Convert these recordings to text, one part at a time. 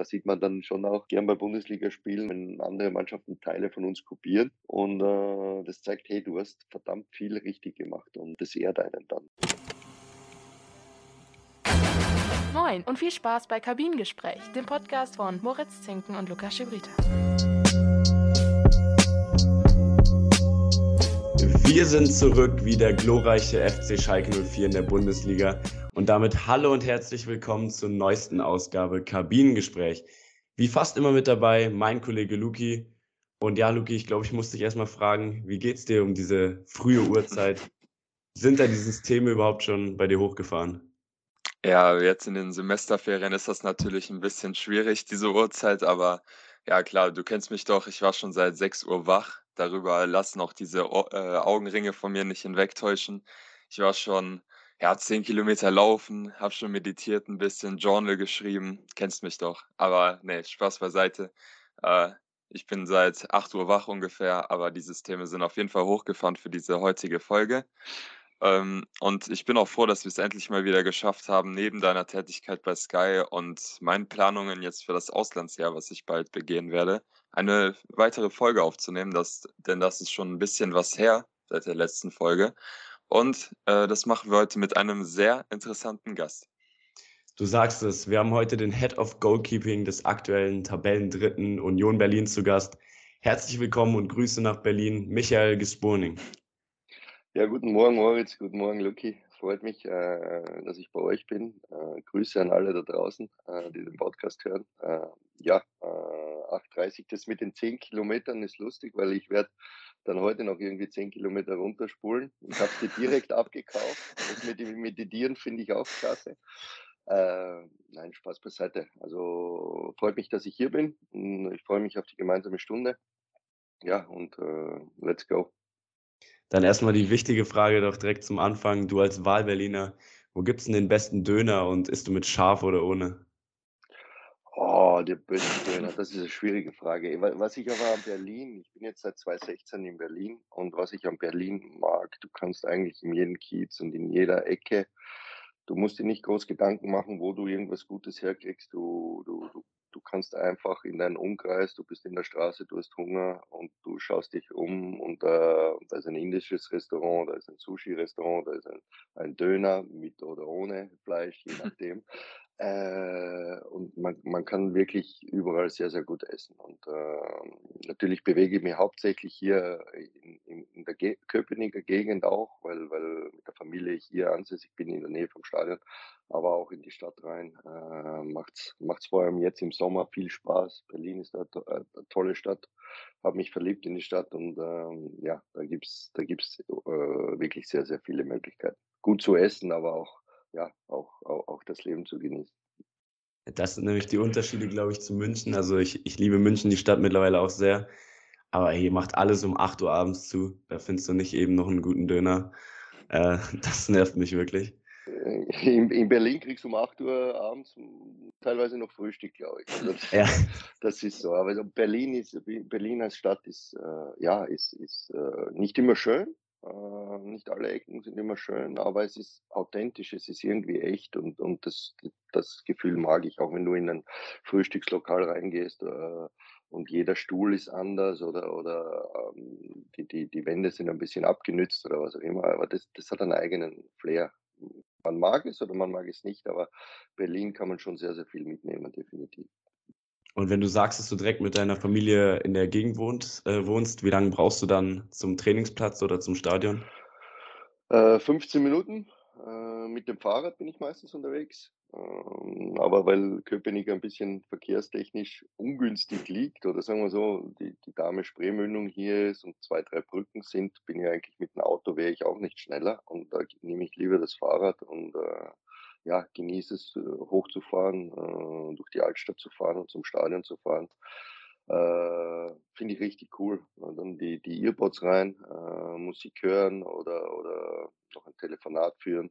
da sieht man dann schon auch gern bei Bundesliga spielen, wenn andere Mannschaften Teile von uns kopieren. Und äh, das zeigt, hey, du hast verdammt viel richtig gemacht und das ehrt einen dann. Moin und viel Spaß bei Kabinengespräch, dem Podcast von Moritz Zinken und Lukas Schibrita. Wir sind zurück wie der glorreiche FC Schalke 04 in der Bundesliga und damit hallo und herzlich willkommen zur neuesten Ausgabe Kabinengespräch. Wie fast immer mit dabei mein Kollege Luki. Und ja, Luki, ich glaube, ich muss dich erstmal fragen, wie geht's dir um diese frühe Uhrzeit? Sind da die Systeme überhaupt schon bei dir hochgefahren? Ja, jetzt in den Semesterferien ist das natürlich ein bisschen schwierig, diese Uhrzeit, aber ja klar, du kennst mich doch, ich war schon seit 6 Uhr wach. Darüber lassen auch diese äh, Augenringe von mir nicht hinwegtäuschen. Ich war schon, ja, 10 Kilometer laufen, habe schon meditiert ein bisschen, Journal geschrieben, kennst mich doch. Aber ne, Spaß beiseite. Äh, ich bin seit 8 Uhr wach ungefähr, aber die Systeme sind auf jeden Fall hochgefahren für diese heutige Folge. Ähm, und ich bin auch froh, dass wir es endlich mal wieder geschafft haben, neben deiner Tätigkeit bei Sky und meinen Planungen jetzt für das Auslandsjahr, was ich bald begehen werde, eine weitere Folge aufzunehmen. Das, denn das ist schon ein bisschen was her seit der letzten Folge. Und äh, das machen wir heute mit einem sehr interessanten Gast. Du sagst es, wir haben heute den Head of Goalkeeping des aktuellen Tabellendritten Union Berlin zu Gast. Herzlich willkommen und Grüße nach Berlin, Michael Gespurning. Ja, guten Morgen, Moritz. Guten Morgen, Luki. Freut mich, äh, dass ich bei euch bin. Äh, Grüße an alle da draußen, äh, die den Podcast hören. Äh, ja, 8.30 äh, das mit den 10 Kilometern ist lustig, weil ich werde dann heute noch irgendwie 10 Kilometer runterspulen. Ich habe die direkt abgekauft. Das mit dem Meditieren finde ich auch klasse. Äh, nein, Spaß beiseite. Also freut mich, dass ich hier bin. Ich freue mich auf die gemeinsame Stunde. Ja, und let's go. Dann erstmal die wichtige Frage doch direkt zum Anfang. Du als Wahlberliner, wo gibt es denn den besten Döner und isst du mit scharf oder ohne? Oh, der beste Döner, das ist eine schwierige Frage. Was ich aber an Berlin, ich bin jetzt seit 2016 in Berlin und was ich an Berlin mag, du kannst eigentlich in jedem Kiez und in jeder Ecke, du musst dir nicht groß Gedanken machen, wo du irgendwas Gutes herkriegst. Du, du, du du kannst einfach in deinen Umkreis, du bist in der Straße, du hast Hunger und du schaust dich um und äh, da ist ein indisches Restaurant, da ist ein Sushi-Restaurant, da ist ein, ein Döner mit oder ohne Fleisch, je nachdem. Äh, und man, man kann wirklich überall sehr, sehr gut essen. Und äh, natürlich bewege ich mich hauptsächlich hier in, in, in der Ge Köpenicker Gegend auch, weil, weil mit der Familie hier ansässig bin, in der Nähe vom Stadion, aber auch in die Stadt rein. Äh, macht's, macht's vor allem jetzt im Sommer viel Spaß. Berlin ist eine, eine äh, tolle Stadt. Habe mich verliebt in die Stadt und ähm, ja, da gibt's da gibt's äh, wirklich sehr, sehr viele Möglichkeiten. Gut zu essen, aber auch ja, auch, auch, auch das Leben zu genießen. Das sind nämlich die Unterschiede, glaube ich, zu München. Also ich, ich liebe München, die Stadt mittlerweile auch sehr. Aber hier macht alles um 8 Uhr abends zu. Da findest du nicht eben noch einen guten Döner. Äh, das nervt mich wirklich. Äh, in, in, Berlin kriegst du um 8 Uhr abends teilweise noch Frühstück, glaube ich. Also das, ja. das ist so. Aber Berlin, ist, Berlin als Stadt ist, äh, ja, ist, ist äh, nicht immer schön, äh, nicht alle Ecken sind immer schön, aber es ist authentisch, es ist irgendwie echt und, und das, das Gefühl mag ich, auch wenn du in ein Frühstückslokal reingehst äh, und jeder Stuhl ist anders oder, oder ähm, die, die, die Wände sind ein bisschen abgenützt oder was auch immer, aber das, das hat einen eigenen Flair. Man mag es oder man mag es nicht, aber Berlin kann man schon sehr, sehr viel mitnehmen, definitiv. Und wenn du sagst, dass du direkt mit deiner Familie in der Gegend wohnt, äh, wohnst, wie lange brauchst du dann zum Trainingsplatz oder zum Stadion? Äh, 15 Minuten. Äh, mit dem Fahrrad bin ich meistens unterwegs. Ähm, aber weil Köpenick ein bisschen verkehrstechnisch ungünstig liegt, oder sagen wir so, die, die Dame Spreemündung hier ist und zwei, drei Brücken sind, bin ich eigentlich mit dem Auto, wäre ich auch nicht schneller. Und da nehme ich lieber das Fahrrad und äh, ja, genieße es, äh, hochzufahren, äh, durch die Altstadt zu fahren und zum Stadion zu fahren. Äh, Finde ich richtig cool. Und dann die, die Earpods rein, äh, Musik hören oder, oder noch ein Telefonat führen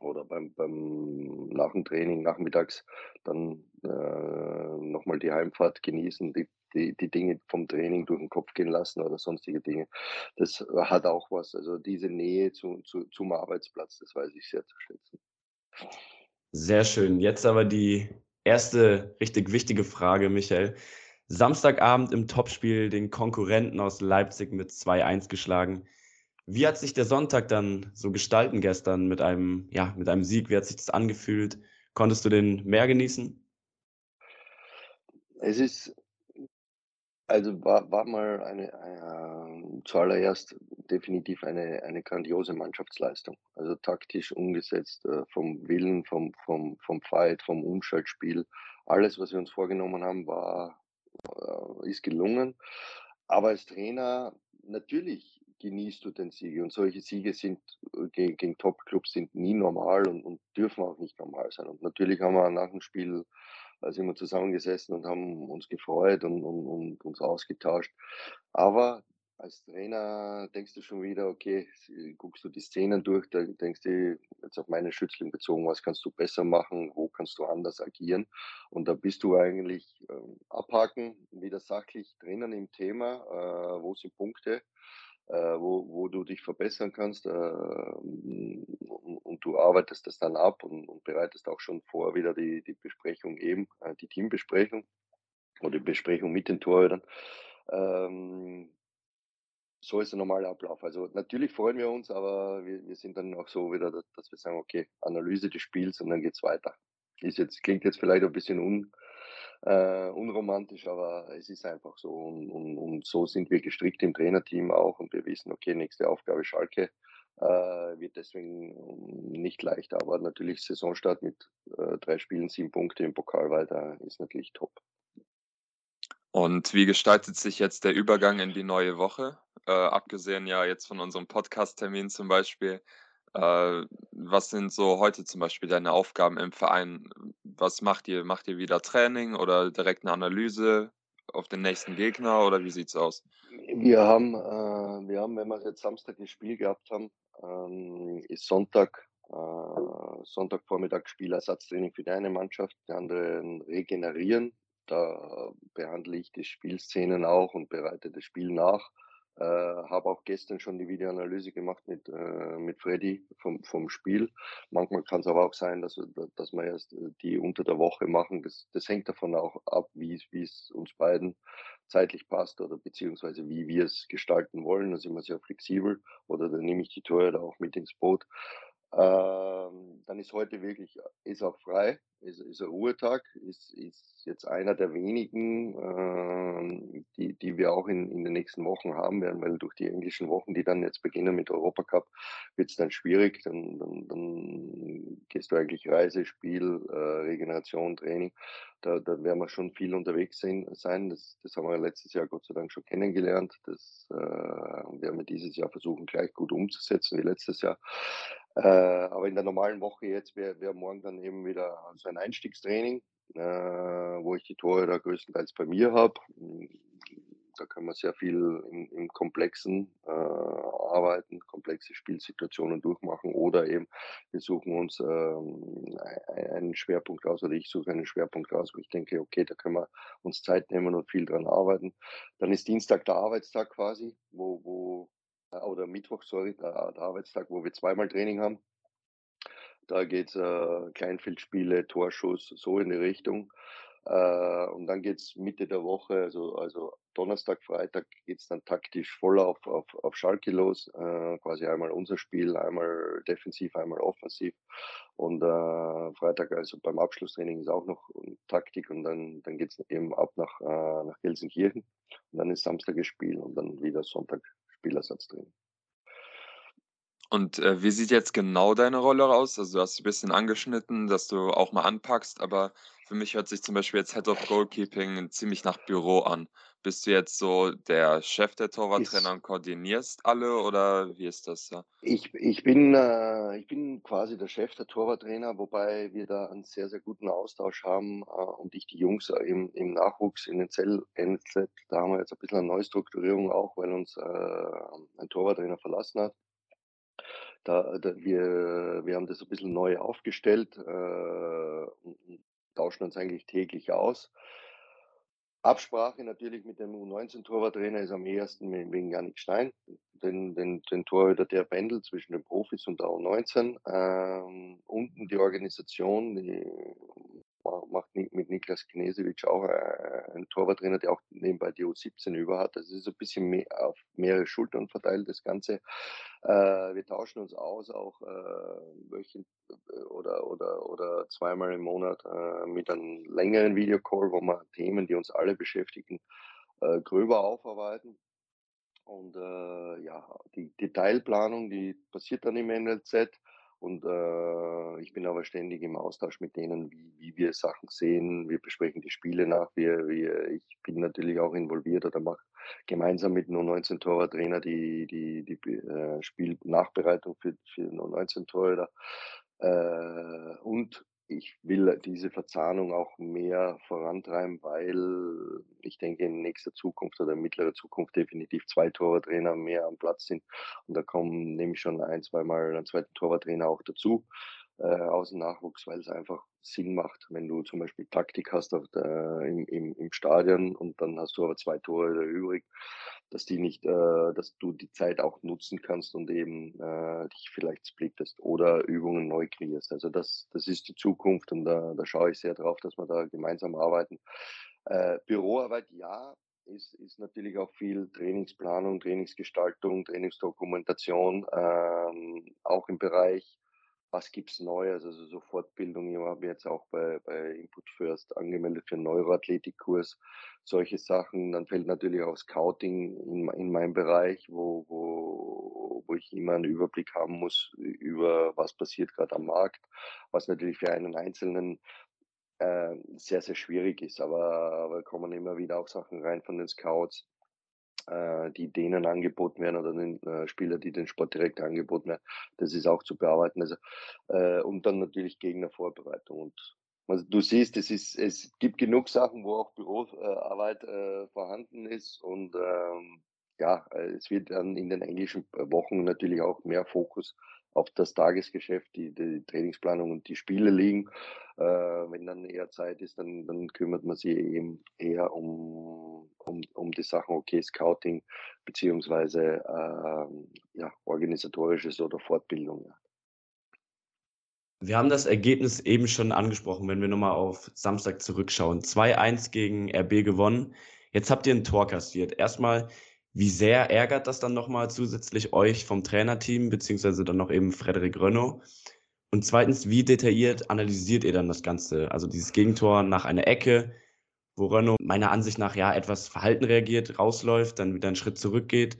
oder beim, beim nach dem Training nachmittags dann äh, nochmal die Heimfahrt genießen, die, die, die Dinge vom Training durch den Kopf gehen lassen oder sonstige Dinge. Das hat auch was. Also diese Nähe zu, zu, zum Arbeitsplatz, das weiß ich sehr zu schätzen. Sehr schön. Jetzt aber die erste richtig wichtige Frage, Michael. Samstagabend im Topspiel den Konkurrenten aus Leipzig mit 2-1 geschlagen. Wie hat sich der Sonntag dann so gestalten gestern mit einem, ja, mit einem Sieg? Wie hat sich das angefühlt? Konntest du den mehr genießen? Es ist, also war, war mal eine, äh, zuallererst definitiv eine, eine grandiose Mannschaftsleistung. Also taktisch umgesetzt, äh, vom Willen, vom, vom, vom Fight, vom Umschaltspiel. Alles, was wir uns vorgenommen haben, war, äh, ist gelungen. Aber als Trainer, natürlich genießt du den Sieg. Und solche Siege sind äh, gegen, gegen Top-Clubs sind nie normal und, und dürfen auch nicht normal sein. Und natürlich haben wir nach dem Spiel da sind wir zusammengesessen und haben uns gefreut und, und, und uns ausgetauscht. Aber als Trainer denkst du schon wieder, okay, guckst du die Szenen durch, da denkst du, jetzt auf meine Schützling bezogen, was kannst du besser machen, wo kannst du anders agieren? Und da bist du eigentlich ähm, abhaken, wieder sachlich drinnen im Thema, äh, wo sind Punkte, wo, wo du dich verbessern kannst äh, und, und, du arbeitest das dann ab und, und, bereitest auch schon vor wieder die, die Besprechung eben, äh, die Teambesprechung oder die Besprechung mit den Torhütern. Ähm, so ist der normale Ablauf. Also natürlich freuen wir uns, aber wir, wir sind dann auch so wieder, dass wir sagen, okay, Analyse des Spiels und dann geht's weiter. Ist jetzt, klingt jetzt vielleicht ein bisschen un, äh, unromantisch, aber es ist einfach so. Und, und, und, so sind wir gestrickt im Trainerteam auch und wir wissen, okay, nächste Aufgabe Schalke äh, wird deswegen nicht leicht. Aber natürlich Saisonstart mit äh, drei Spielen, sieben Punkte im Pokal weiter ist natürlich top. Und wie gestaltet sich jetzt der Übergang in die neue Woche? Äh, abgesehen ja jetzt von unserem Podcast-Termin zum Beispiel, äh, was sind so heute zum Beispiel deine Aufgaben im Verein? Was macht ihr? Macht ihr wieder Training oder direkt eine Analyse auf den nächsten Gegner oder wie sieht's aus? Wir haben, äh, wir haben, wenn wir jetzt Samstag ein Spiel gehabt haben, ähm, ist Sonntag, äh, Sonntagvormittag Spielersatztraining für deine Mannschaft, die anderen regenerieren. Da behandle ich die Spielszenen auch und bereite das Spiel nach. Äh, habe auch gestern schon die Videoanalyse gemacht mit, äh, mit Freddy vom, vom Spiel. Manchmal kann es aber auch sein, dass, dass wir erst äh, die unter der Woche machen. Das, das hängt davon auch ab, wie es uns beiden zeitlich passt oder beziehungsweise wie wir es gestalten wollen. Da sind wir sehr flexibel oder dann nehme ich die Tore auch mit ins Boot. Ähm, dann ist heute wirklich, ist auch frei, ist, ist ein Ruhetag, ist, ist jetzt einer der wenigen, ähm, die, die wir auch in, in den nächsten Wochen haben werden, weil durch die englischen Wochen, die dann jetzt beginnen mit Europacup, wird es dann schwierig, dann, dann, dann gehst du eigentlich Reise, Spiel, äh, Regeneration, Training, da, da werden wir schon viel unterwegs sein, sein. Das, das haben wir letztes Jahr Gott sei Dank schon kennengelernt, das äh, werden wir dieses Jahr versuchen gleich gut umzusetzen wie letztes Jahr. Äh, aber in der normalen Woche jetzt wäre wär morgen dann eben wieder so ein Einstiegstraining, äh, wo ich die Tore da größtenteils bei mir habe. Da können wir sehr viel im, im Komplexen äh, arbeiten, komplexe Spielsituationen durchmachen oder eben wir suchen uns ähm, einen Schwerpunkt raus oder ich suche einen Schwerpunkt raus, wo ich denke, okay, da können wir uns Zeit nehmen und viel dran arbeiten. Dann ist Dienstag der Arbeitstag quasi, wo, wo oder Mittwoch, sorry, der, der Arbeitstag, wo wir zweimal Training haben. Da geht es äh, Kleinfeldspiele, Torschuss, so in die Richtung. Äh, und dann geht es Mitte der Woche, also, also Donnerstag, Freitag geht es dann taktisch voll auf, auf, auf Schalke los. Äh, quasi einmal unser Spiel, einmal defensiv, einmal offensiv. Und äh, Freitag, also beim Abschlusstraining ist auch noch Taktik und dann, dann geht es eben ab nach, äh, nach Gelsenkirchen. Und dann ist Samstag das Spiel und dann wieder Sonntag Spielersatz drin. Und äh, wie sieht jetzt genau deine Rolle aus? Also du hast ein bisschen angeschnitten, dass du auch mal anpackst, aber für mich hört sich zum Beispiel jetzt Head of Goalkeeping ziemlich nach Büro an. Bist du jetzt so der Chef der Torwarttrainer und koordinierst alle oder wie ist das? Ja? Ich, ich, bin, äh, ich bin quasi der Chef der Torwarttrainer, wobei wir da einen sehr, sehr guten Austausch haben äh, und ich die Jungs im, im Nachwuchs in den Zell NZ, da haben wir jetzt ein bisschen eine Neustrukturierung auch, weil uns äh, ein Torwarttrainer verlassen hat. Da, da, wir, wir haben das ein bisschen neu aufgestellt äh, und tauschen uns eigentlich täglich aus. Absprache natürlich mit dem U19-Torwarttrainer ist am ehesten wegen Janik Stein, den, den, den Torhüter, der pendelt zwischen den Profis und der U19. Ähm, unten die Organisation, die mit Niklas Knesewitsch auch äh, ein Torwarttrainer, der auch nebenbei die U17 über hat. Das ist ein bisschen mehr auf mehrere Schultern verteilt, das Ganze. Äh, wir tauschen uns aus, auch äh, wöchentlich oder, oder, oder zweimal im Monat mit einem längeren Videocall, wo wir Themen, die uns alle beschäftigen, gröber aufarbeiten. Und ja, die Detailplanung, die passiert dann im NLZ. Und äh, ich bin aber ständig im Austausch mit denen, wie, wie wir Sachen sehen. Wir besprechen die Spiele nach. Wir, wir, ich bin natürlich auch involviert oder mache gemeinsam mit nur 19 Torwarttrainer die, die, die äh, Spielnachbereitung für, für nur 19 Torhüter. Äh, und ich will diese Verzahnung auch mehr vorantreiben, weil ich denke, in nächster Zukunft oder in mittlerer Zukunft definitiv zwei Torwarttrainer mehr am Platz sind. Und da kommen nämlich schon ein, zweimal einen zweiten Torwarttrainer auch dazu äh, aus dem Nachwuchs, weil es einfach Sinn macht, wenn du zum Beispiel Taktik hast auf der, im, im, im Stadion und dann hast du aber zwei Tore übrig, dass die nicht, äh, dass du die Zeit auch nutzen kannst und eben äh, dich vielleicht splittest oder Übungen neu kreierst. Also das, das ist die Zukunft und da, da schaue ich sehr drauf, dass wir da gemeinsam arbeiten. Äh, Büroarbeit, ja, ist, ist natürlich auch viel Trainingsplanung, Trainingsgestaltung, Trainingsdokumentation, ähm, auch im Bereich was gibt's Neues, also so Fortbildung. Ich habe jetzt auch bei, bei Input First angemeldet für einen Neuroathletikkurs, solche Sachen. Dann fällt natürlich auch Scouting in, in meinen Bereich, wo, wo, wo ich immer einen Überblick haben muss über was passiert gerade am Markt, was natürlich für einen Einzelnen äh, sehr, sehr schwierig ist. Aber, aber kommen immer wieder auch Sachen rein von den Scouts äh, die denen angeboten werden oder den äh, Spieler, die den Sport direkt angeboten werden. Das ist auch zu bearbeiten. Also, äh, und dann natürlich Gegnervorbereitung. Und also du siehst, es, ist, es gibt genug Sachen, wo auch Büroarbeit äh, vorhanden ist. Und ähm, ja, es wird dann in den englischen Wochen natürlich auch mehr Fokus auf das Tagesgeschäft, die, die Trainingsplanung und die Spiele liegen. Äh, wenn dann eher Zeit ist, dann, dann kümmert man sich eben eher um, um, um die Sachen, okay, Scouting beziehungsweise äh, ja, organisatorisches oder Fortbildung. Ja. Wir haben das Ergebnis eben schon angesprochen, wenn wir nochmal auf Samstag zurückschauen. 2-1 gegen RB gewonnen. Jetzt habt ihr ein Tor kassiert. Erstmal, wie sehr ärgert das dann nochmal zusätzlich euch vom Trainerteam, beziehungsweise dann noch eben Frederik Rönno? Und zweitens, wie detailliert analysiert ihr dann das Ganze? Also dieses Gegentor nach einer Ecke, wo Rönno meiner Ansicht nach ja etwas verhalten reagiert, rausläuft, dann wieder einen Schritt zurückgeht.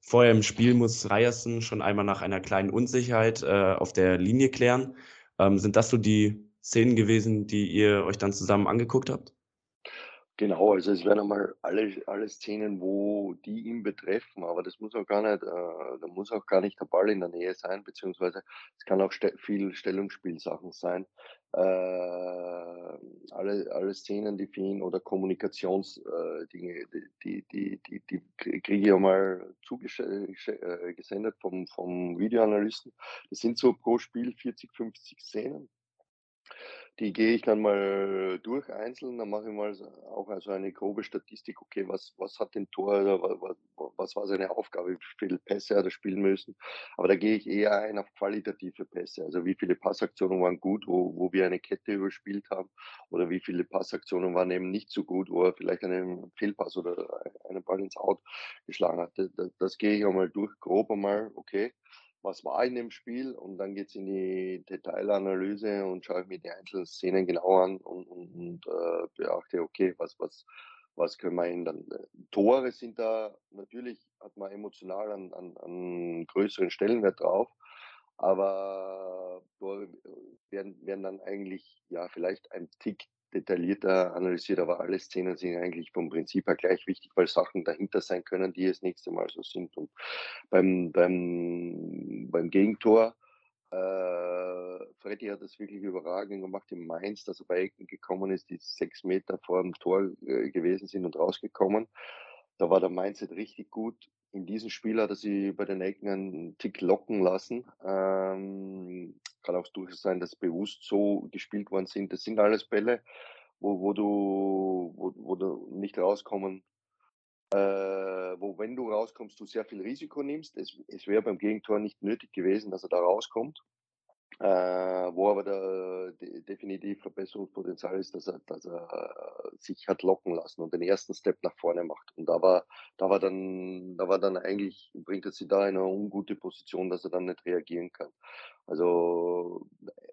Vorher im Spiel muss Ryerson schon einmal nach einer kleinen Unsicherheit äh, auf der Linie klären. Ähm, sind das so die Szenen gewesen, die ihr euch dann zusammen angeguckt habt? Genau, also es werden einmal alle, alle Szenen, wo die ihn betreffen, aber das muss auch gar nicht, äh, da muss auch gar nicht der Ball in der Nähe sein, beziehungsweise es kann auch ste viel Stellungsspielsachen sein. Äh, alle, alle Szenen, die für ihn oder Kommunikationsdinge, äh, die, die, die, die, die kriege ich einmal zugesendet vom, vom Videoanalysten. Das sind so pro Spiel 40, 50 Szenen die gehe ich dann mal durch einzeln, dann mache ich mal auch also eine grobe Statistik, okay, was, was hat den Tor oder was, was war seine Aufgabe, wie viele Pässe hat er spielen müssen. Aber da gehe ich eher ein auf qualitative Pässe, also wie viele Passaktionen waren gut, wo, wo wir eine Kette überspielt haben oder wie viele Passaktionen waren eben nicht so gut, wo er vielleicht einen Fehlpass oder einen Ball ins Out geschlagen hat. Das, das gehe ich einmal durch, grob einmal, okay was war in dem Spiel und dann geht es in die Detailanalyse und schaue ich mir die einzelnen Szenen genau an und, und, und äh, beachte, okay, was, was, was können wir ändern. Tore sind da, natürlich hat man emotional an, an, an größeren Stellenwert drauf, aber werden, werden dann eigentlich ja vielleicht ein Tick detaillierter analysiert, aber alle Szenen sind eigentlich vom Prinzip her gleich wichtig, weil Sachen dahinter sein können, die das nächste Mal so sind. Und beim, beim, beim Gegentor, äh, Freddy hat das wirklich überragend gemacht in Mainz, dass er bei Ecken gekommen ist, die sechs Meter vor dem Tor äh, gewesen sind und rausgekommen. Da war der Mindset richtig gut. In diesem Spiel hat er sie bei den Ecken einen Tick locken lassen. Ähm, kann auch durchaus sein, dass bewusst so gespielt worden sind. Das sind alles Bälle, wo, wo du, wo, wo du nicht rauskommen, äh, wo wenn du rauskommst, du sehr viel Risiko nimmst. Es, es wäre beim Gegentor nicht nötig gewesen, dass er da rauskommt. Äh, wo aber der de definitiv Verbesserungspotenzial ist, dass er dass er sich hat locken lassen und den ersten Step nach vorne macht. Und da war da war dann da war dann eigentlich bringt er sich da in eine ungute Position, dass er dann nicht reagieren kann. Also,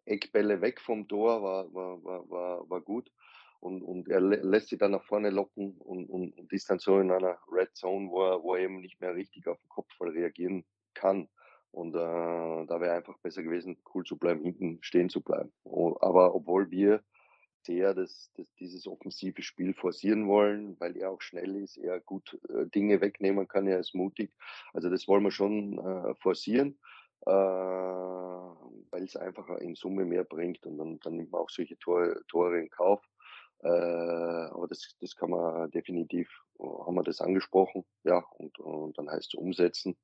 Eckbälle weg vom Tor war war war war war gut und und er lä lässt sich dann nach vorne locken und und und ist dann so in einer Red Zone, wo er wo er eben nicht mehr richtig auf den Kopfball reagieren kann. Und, äh, da wäre einfach besser gewesen, cool zu bleiben, hinten stehen zu bleiben. Aber obwohl wir sehr das das dieses offensive Spiel forcieren wollen, weil er auch schnell ist, er gut, äh, Dinge wegnehmen kann, er ist mutig. Also, das wollen wir schon, äh, forcieren, äh, weil es einfach in Summe mehr bringt und dann dann nimmt man auch solche Tore Tore in Kauf. Äh, aber das das kann man definitiv haben wir das angesprochen, ja, und und dann heißt es umsetzen.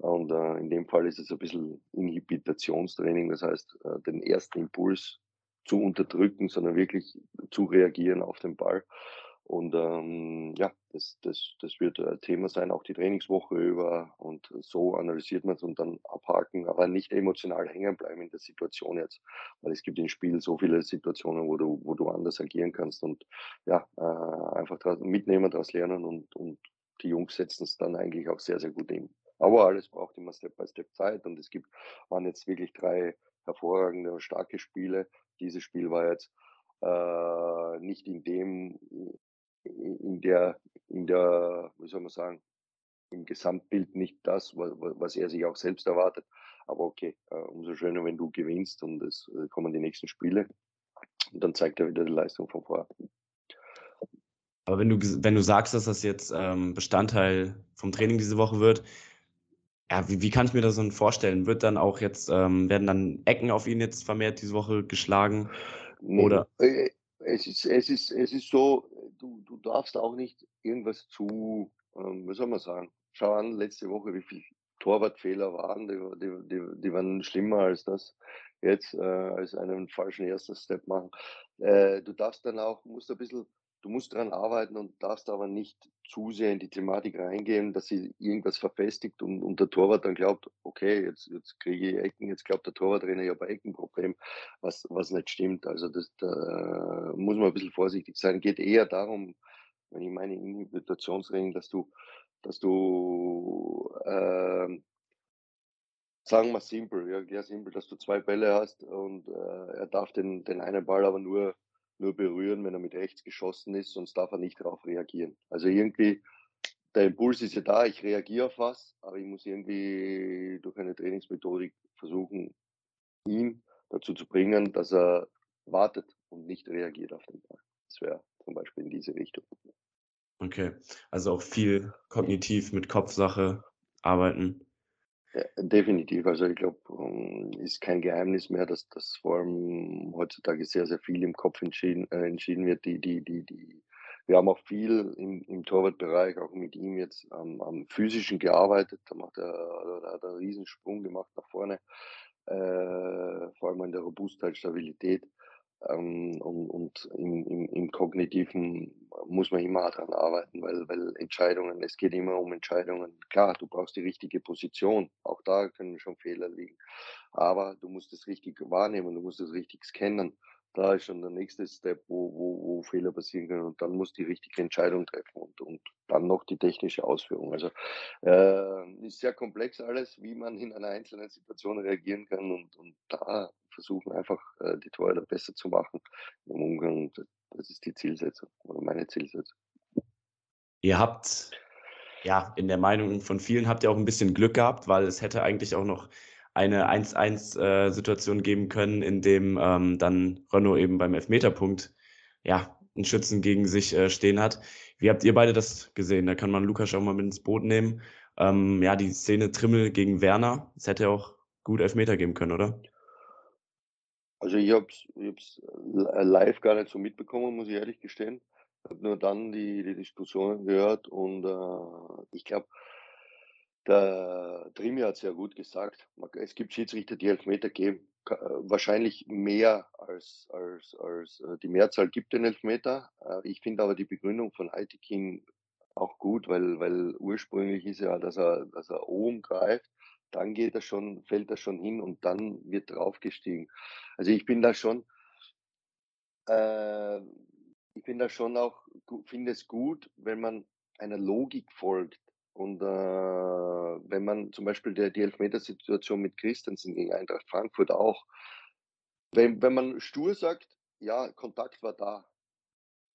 Und, äh, in dem Fall ist es ein bisschen Inhibitationstraining, das heißt, äh, den ersten Impuls zu unterdrücken, sondern wirklich zu reagieren auf den Ball. Und, ähm, ja, das das das wird, äh, Thema sein, auch die Trainingswoche über und so analysiert man's und dann abhaken, aber nicht emotional hängen bleiben in der Situation jetzt, weil es gibt im Spiel so viele Situationen, wo du wo du anders agieren kannst und ja, äh, einfach mitnehmen, daraus lernen und und die Jungs setzen es dann eigentlich auch sehr, sehr gut um. Aber alles braucht immer Step by Step Zeit und es gibt waren jetzt wirklich 3 hervorragende und starke Spiele. Dieses Spiel war jetzt, äh, nicht in dem in der in der wie soll man sagen, im Gesamtbild nicht das, wa wa was er sich auch selbst erwartet. Aber okay, äh, umso schöner, wenn du gewinnst und es, äh, kommen die nächsten Spiele. Und dann zeigt er wieder die Leistung von vorher. Aber wenn du wenn du sagst, dass das jetzt, ähm, Bestandteil vom Training diese Woche wird, ja, wie wie kann ich mir das dann vorstellen? Wird dann auch jetzt ähm, werden dann Ecken auf ihn jetzt vermehrt diese Woche geschlagen oder äh, es ist es ist es ist so, du du darfst auch nicht irgendwas zu ähm, wie soll man sagen? Schau an, letzte Woche, wie viel Torwartfehler waren, die die die die waren schlimmer als das jetzt, äh, als einen falschen ersten Step machen. Äh, du darfst dann auch musst ein bisschen du musst dran arbeiten und darfst aber nicht zu sehr in die Thematik reingehen, dass sie irgendwas verfestigt und und der Torwart dann glaubt: „Okay, jetzt jetzt kriege ich Ecken, jetzt glaubt der Torwarttrainer, ich habe ein Eckenproblem“, was was nicht stimmt. Also, das da muss man ein bisschen vorsichtig sein. Geht eher darum, wenn ich meine Inhibitationstraining, dass du dass du, ähm sagen wir simpel, ja, sehr simpel, dass du 2 Bälle hast und, äh, er darf den den einen Ball aber nur nur berühren, wenn er mit rechts geschossen ist, sonst darf er nicht drauf reagieren. Also, irgendwie der Impuls ist ja da, ich reagiere auf was, aber ich muss irgendwie durch eine Trainingsmethodik versuchen, ihn dazu zu bringen, dass er wartet und nicht reagiert auf den Ball. Das wäre zum Beispiel in diese Richtung. Okay, also auch viel kognitiv mit Kopfsache arbeiten. Definitiv. Also, ich glaube, ähm, ist kein Geheimnis mehr, dass dass vor allem heutzutage sehr, sehr viel im Kopf entschieden äh, entschieden wird. Die die die die wir haben auch viel im im Torwartbereich, auch mit ihm jetzt am am Physischen gearbeitet. Da macht er da hat er 'n Riesensprung gemacht nach vorne, äh, vor allem in der Robustheit, Stabilität. Ähm, und und im im im Kognitiven muss man immer dran arbeiten, weil weil Entscheidungen es geht immer um Entscheidungen. Klar, du brauchst die richtige Position. Auch da können schon Fehler liegen. Aber du musst es richtig wahrnehmen, du musst es richtig scannen. Da ist schon der nächste Step, wo wo wo Fehler passieren können und dann musst du die richtige Entscheidung treffen und und dann noch die technische Ausführung. Also, äh, ist sehr komplex alles, wie man in einer einzelnen Situation reagieren kann und und da versuchen einfach, äh, die Torhüter besser zu machen im Umgang. Das ist die Zielsetzung oder meine Zielsetzung. Ihr habt ja, in der Meinung von vielen habt ihr auch 'n bisschen Glück gehabt, weil es hätte eigentlich auch noch eine 1:1, äh, geben können, in dem, ähm, dann Renaud eben beim Elfmeterpunkt, ja, 'n Schützen gegen sich, äh, stehen hat. Wie habt ihr beide das gesehen? Da kann man Lukas auch mal mit ins Boot nehmen. Ähm, ja, die Szene Trimmel gegen Werner, es hätte auch gut Elfmeter geben können, oder? Also, ich habe es ich li live gar nicht so mitbekommen, muss ich ehrlich gestehen. Habe nur dann die die Diskussionen gehört und, äh, ich glaube der Trimi hat's ja gut gesagt. Es gibt Schiedsrichter, die Elfmeter geben. Äh, wahrscheinlich mehr als als als äh, die Mehrzahl gibt den Elfmeter. Äh, ich finde aber die Begründung von Eitekin auch gut, weil weil ursprünglich ist ja, dass er dass er oben greift dann geht er schon, fällt er schon hin und dann wird draufgestiegen. Also ich bin da schon, äh, ich bin da schon auch, finde es gut, wenn man einer Logik folgt. Und äh, wenn man zum Beispiel der, die Elfmetersituation mit Christensen gegen Eintracht Frankfurt auch, wenn, wenn man stur sagt, ja, Kontakt war da,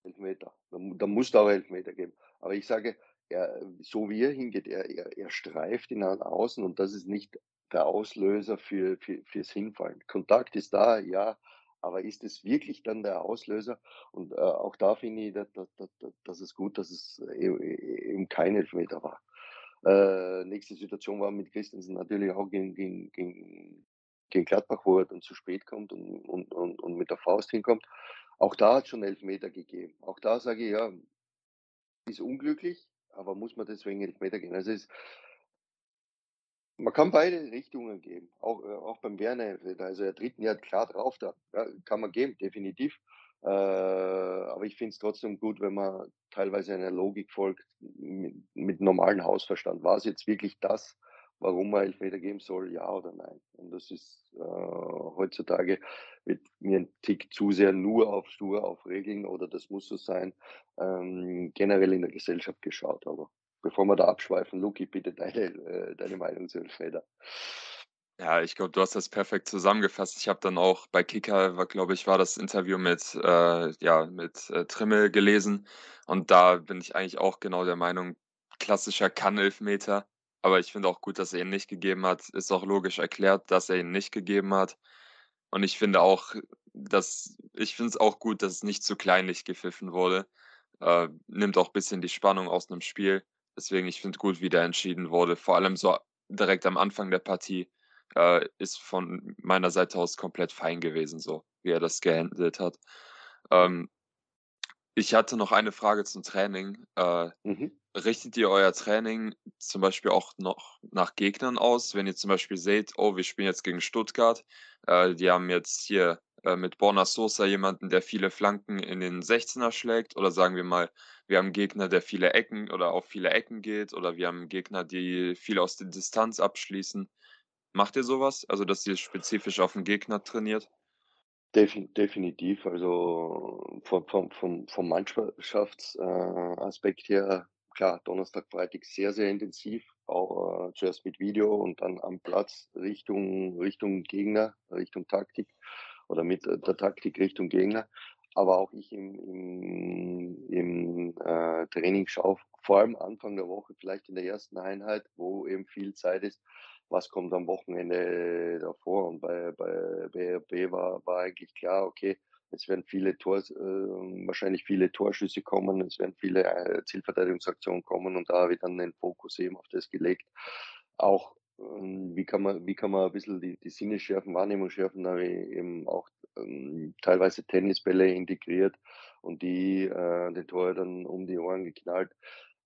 Elfmeter, dann, dann muss da auch Elfmeter geben. Aber ich sage, er, so wie er hingeht, er, er, er streift ihn an außen und das ist nicht der Auslöser für, für, fürs Hinfallen. Kontakt ist da, ja, aber ist es wirklich dann der Auslöser? Und äh, auch da finde ich, dass, dass, dass, dass es gut, dass es e, e, eben kein Elfmeter war. Äh, nächste Situation war mit Christensen natürlich auch gegen, gegen, gegen, gegen Gladbach, wo er dann zu spät kommt und, und, und, und mit der Faust hinkommt. Auch da hat es schon Elfmeter gegeben. Auch da sage ich, ja, ist unglücklich, aber muss man deswegen Elfmeter gehen? Also es, man kann beide Richtungen geben, auch, äh, auch beim Werner. Also er tritt ja klar drauf, da ja, kann man geben, definitiv. Äh, aber ich finde es trotzdem gut, wenn man teilweise einer Logik folgt, mit, mit normalem Hausverstand. War es jetzt wirklich das, warum man Elfmeter geben soll, ja oder nein? Und das ist äh, heutzutage wird mir ein Tick zu sehr nur auf Stur, auf Regeln oder das muss so sein, ähm, generell in der Gesellschaft geschaut. Aber bevor wir da abschweifen, Luki, bitte deine, äh, deine Meinung zu Elfmeter. Ja, ich glaube, du hast das perfekt zusammengefasst. Ich habe dann auch bei Kicker, glaube ich, war das Interview mit, äh, ja, mit äh, Trimmel gelesen. Und da bin ich eigentlich auch genau der Meinung, klassischer Kann-Elfmeter. Aber ich finde auch gut, dass er ihn nicht gegeben hat. Ist auch logisch erklärt, dass er ihn nicht gegeben hat. Und ich finde auch, dass ich finde es auch gut, dass es nicht zu kleinlich gepfiffen wurde. Äh, nimmt auch ein bisschen die Spannung aus einem Spiel. Deswegen, ich finde gut, wie da entschieden wurde. Vor allem so direkt am Anfang der Partie äh, ist von meiner Seite aus komplett fein gewesen, so wie er das gehandelt hat. Ähm, ich hatte noch eine Frage zum Training. Äh, mhm. Richtet ihr euer Training zum Beispiel auch noch nach Gegnern aus? Wenn ihr zum Beispiel seht, oh, wir spielen jetzt gegen Stuttgart, äh, die haben jetzt hier äh, mit Borna Sosa jemanden, der viele Flanken in den 16er schlägt, oder sagen wir mal, wir haben einen Gegner, der viele Ecken oder auf viele Ecken geht, oder wir haben einen Gegner, die viel aus der Distanz abschließen. Macht ihr sowas? Also, dass ihr spezifisch auf den Gegner trainiert? definitiv. Also vom, vom, vom, vom Mannschaftsaspekt her klar, Donnerstag, Freitag sehr, sehr intensiv, auch äh, zuerst mit Video und dann am Platz Richtung, Richtung Gegner, Richtung Taktik oder mit der Taktik Richtung Gegner. Aber auch ich im, im, im äh, Training schaue, vor allem Anfang der Woche, vielleicht in der ersten Einheit, wo eben viel Zeit ist, was kommt am Wochenende davor. Und bei, bei BRB war, war eigentlich klar, okay, es werden viele Tor, äh, wahrscheinlich viele Torschüsse kommen, es werden viele äh, Zielverteidigungsaktionen kommen und da habe ich dann den Fokus eben auf das gelegt. Auch wie kann man, wie kann man ein bisschen die, die Sinne schärfen, Wahrnehmung schärfen, da habe ich eben auch ähm, teilweise Tennisbälle integriert und die äh, den Tor dann um die Ohren geknallt.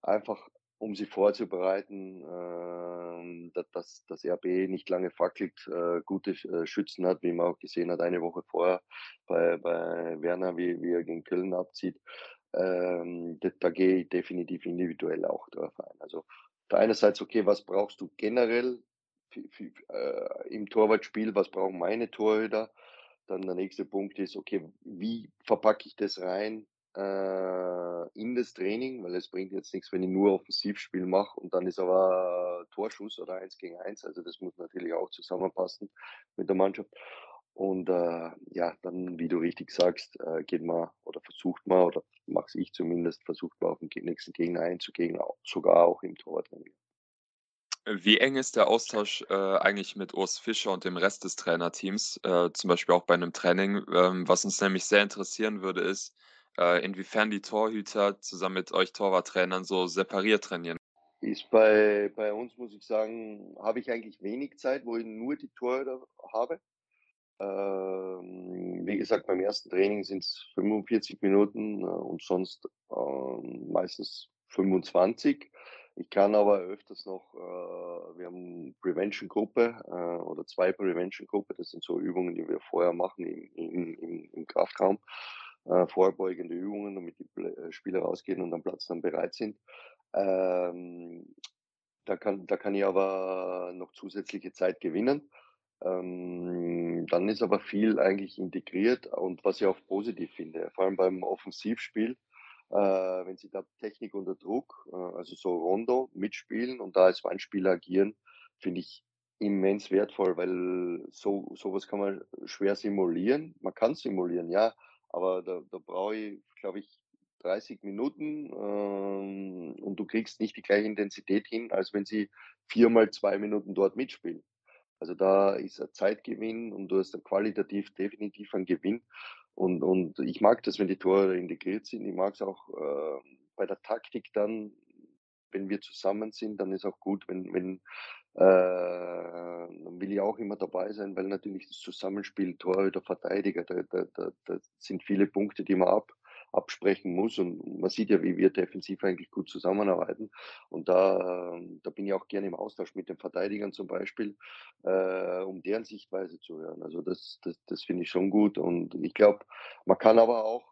Einfach um sie vorzubereiten, äh, dass das RB nicht lange fackelt, äh, gute äh, Schützen hat, wie man auch gesehen hat, eine Woche vorher bei, bei Werner, wie, wie er gegen Köln abzieht. Ähm, da, da gehe ich definitiv individuell auch drauf ein. Also der einerseits, okay, was brauchst du generell äh, im Torwartspiel, was brauchen meine Torhüter? Dann der nächste Punkt ist, okay, wie verpacke ich das rein? äh, in das Training, weil es bringt jetzt nichts, wenn ich nur Offensivspiel mache und dann ist aber Torschuss oder eins gegen eins. Also das muss natürlich auch zusammenpassen mit der Mannschaft. Und äh, ja, dann, wie du richtig sagst, äh, geht man oder versucht man, oder mache ich zumindest, versucht man auf den nächsten Gegner einzugehen, sogar auch im Tortraining. Wie eng ist der Austausch äh, eigentlich mit Urs Fischer und dem Rest des Trainerteams, äh, zum Beispiel auch bei einem Training? Ähm, was uns nämlich sehr interessieren würde, ist, äh, inwiefern die Torhüter zusammen mit euch Torwarttrainern so separiert trainieren? Ist bei, bei uns, muss ich sagen, habe ich eigentlich wenig Zeit, wo ich nur die Torhüter habe. Ähm, wie gesagt, beim ersten Training sind es 45 Minuten äh, und sonst äh, meistens 25. Ich kann aber öfters noch, äh, wir haben Prevention-Gruppe äh, oder zwei Prevention-Gruppe, das sind so Übungen, die wir vorher machen im, im, im, Kraftraum vorbeugende Übungen, damit die Spieler rausgehen und am Platz dann bereit sind. Ähm, Da kann, da kann ich aber noch zusätzliche Zeit gewinnen. Ähm, dann ist aber viel eigentlich integriert und was ich auch positiv finde, vor allem beim Offensivspiel, äh, wenn sie da Technik unter Druck, äh, also so Rondo mitspielen und da als Wandspieler agieren, finde ich immens wertvoll, weil so sowas kann man schwer simulieren. Man kann simulieren, ja, aber da, da brauche ich, glaube ich, 30 Minuten ähm, und du kriegst nicht die gleiche Intensität hin, als wenn sie viermal zwei Minuten dort mitspielen. Also da ist ein Zeitgewinn und du hast dann qualitativ definitiv einen Gewinn. Und, und ich mag das, wenn die Tore integriert sind. Ich mag es auch äh, bei der Taktik dann, wenn wir zusammen sind, dann ist auch gut, wenn, wenn äh, dann will ich auch immer dabei sein, weil natürlich das Zusammenspiel Torhüter, Verteidiger, da, da, da, da sind viele Punkte, die man ab, absprechen muss. Und man sieht ja, wie wir defensiv eigentlich gut zusammenarbeiten. Und da, da bin ich auch gerne im Austausch mit den Verteidigern zum Beispiel, äh, um deren Sichtweise zu hören. Also das, das, das finde ich schon gut. Und ich glaube, man kann aber auch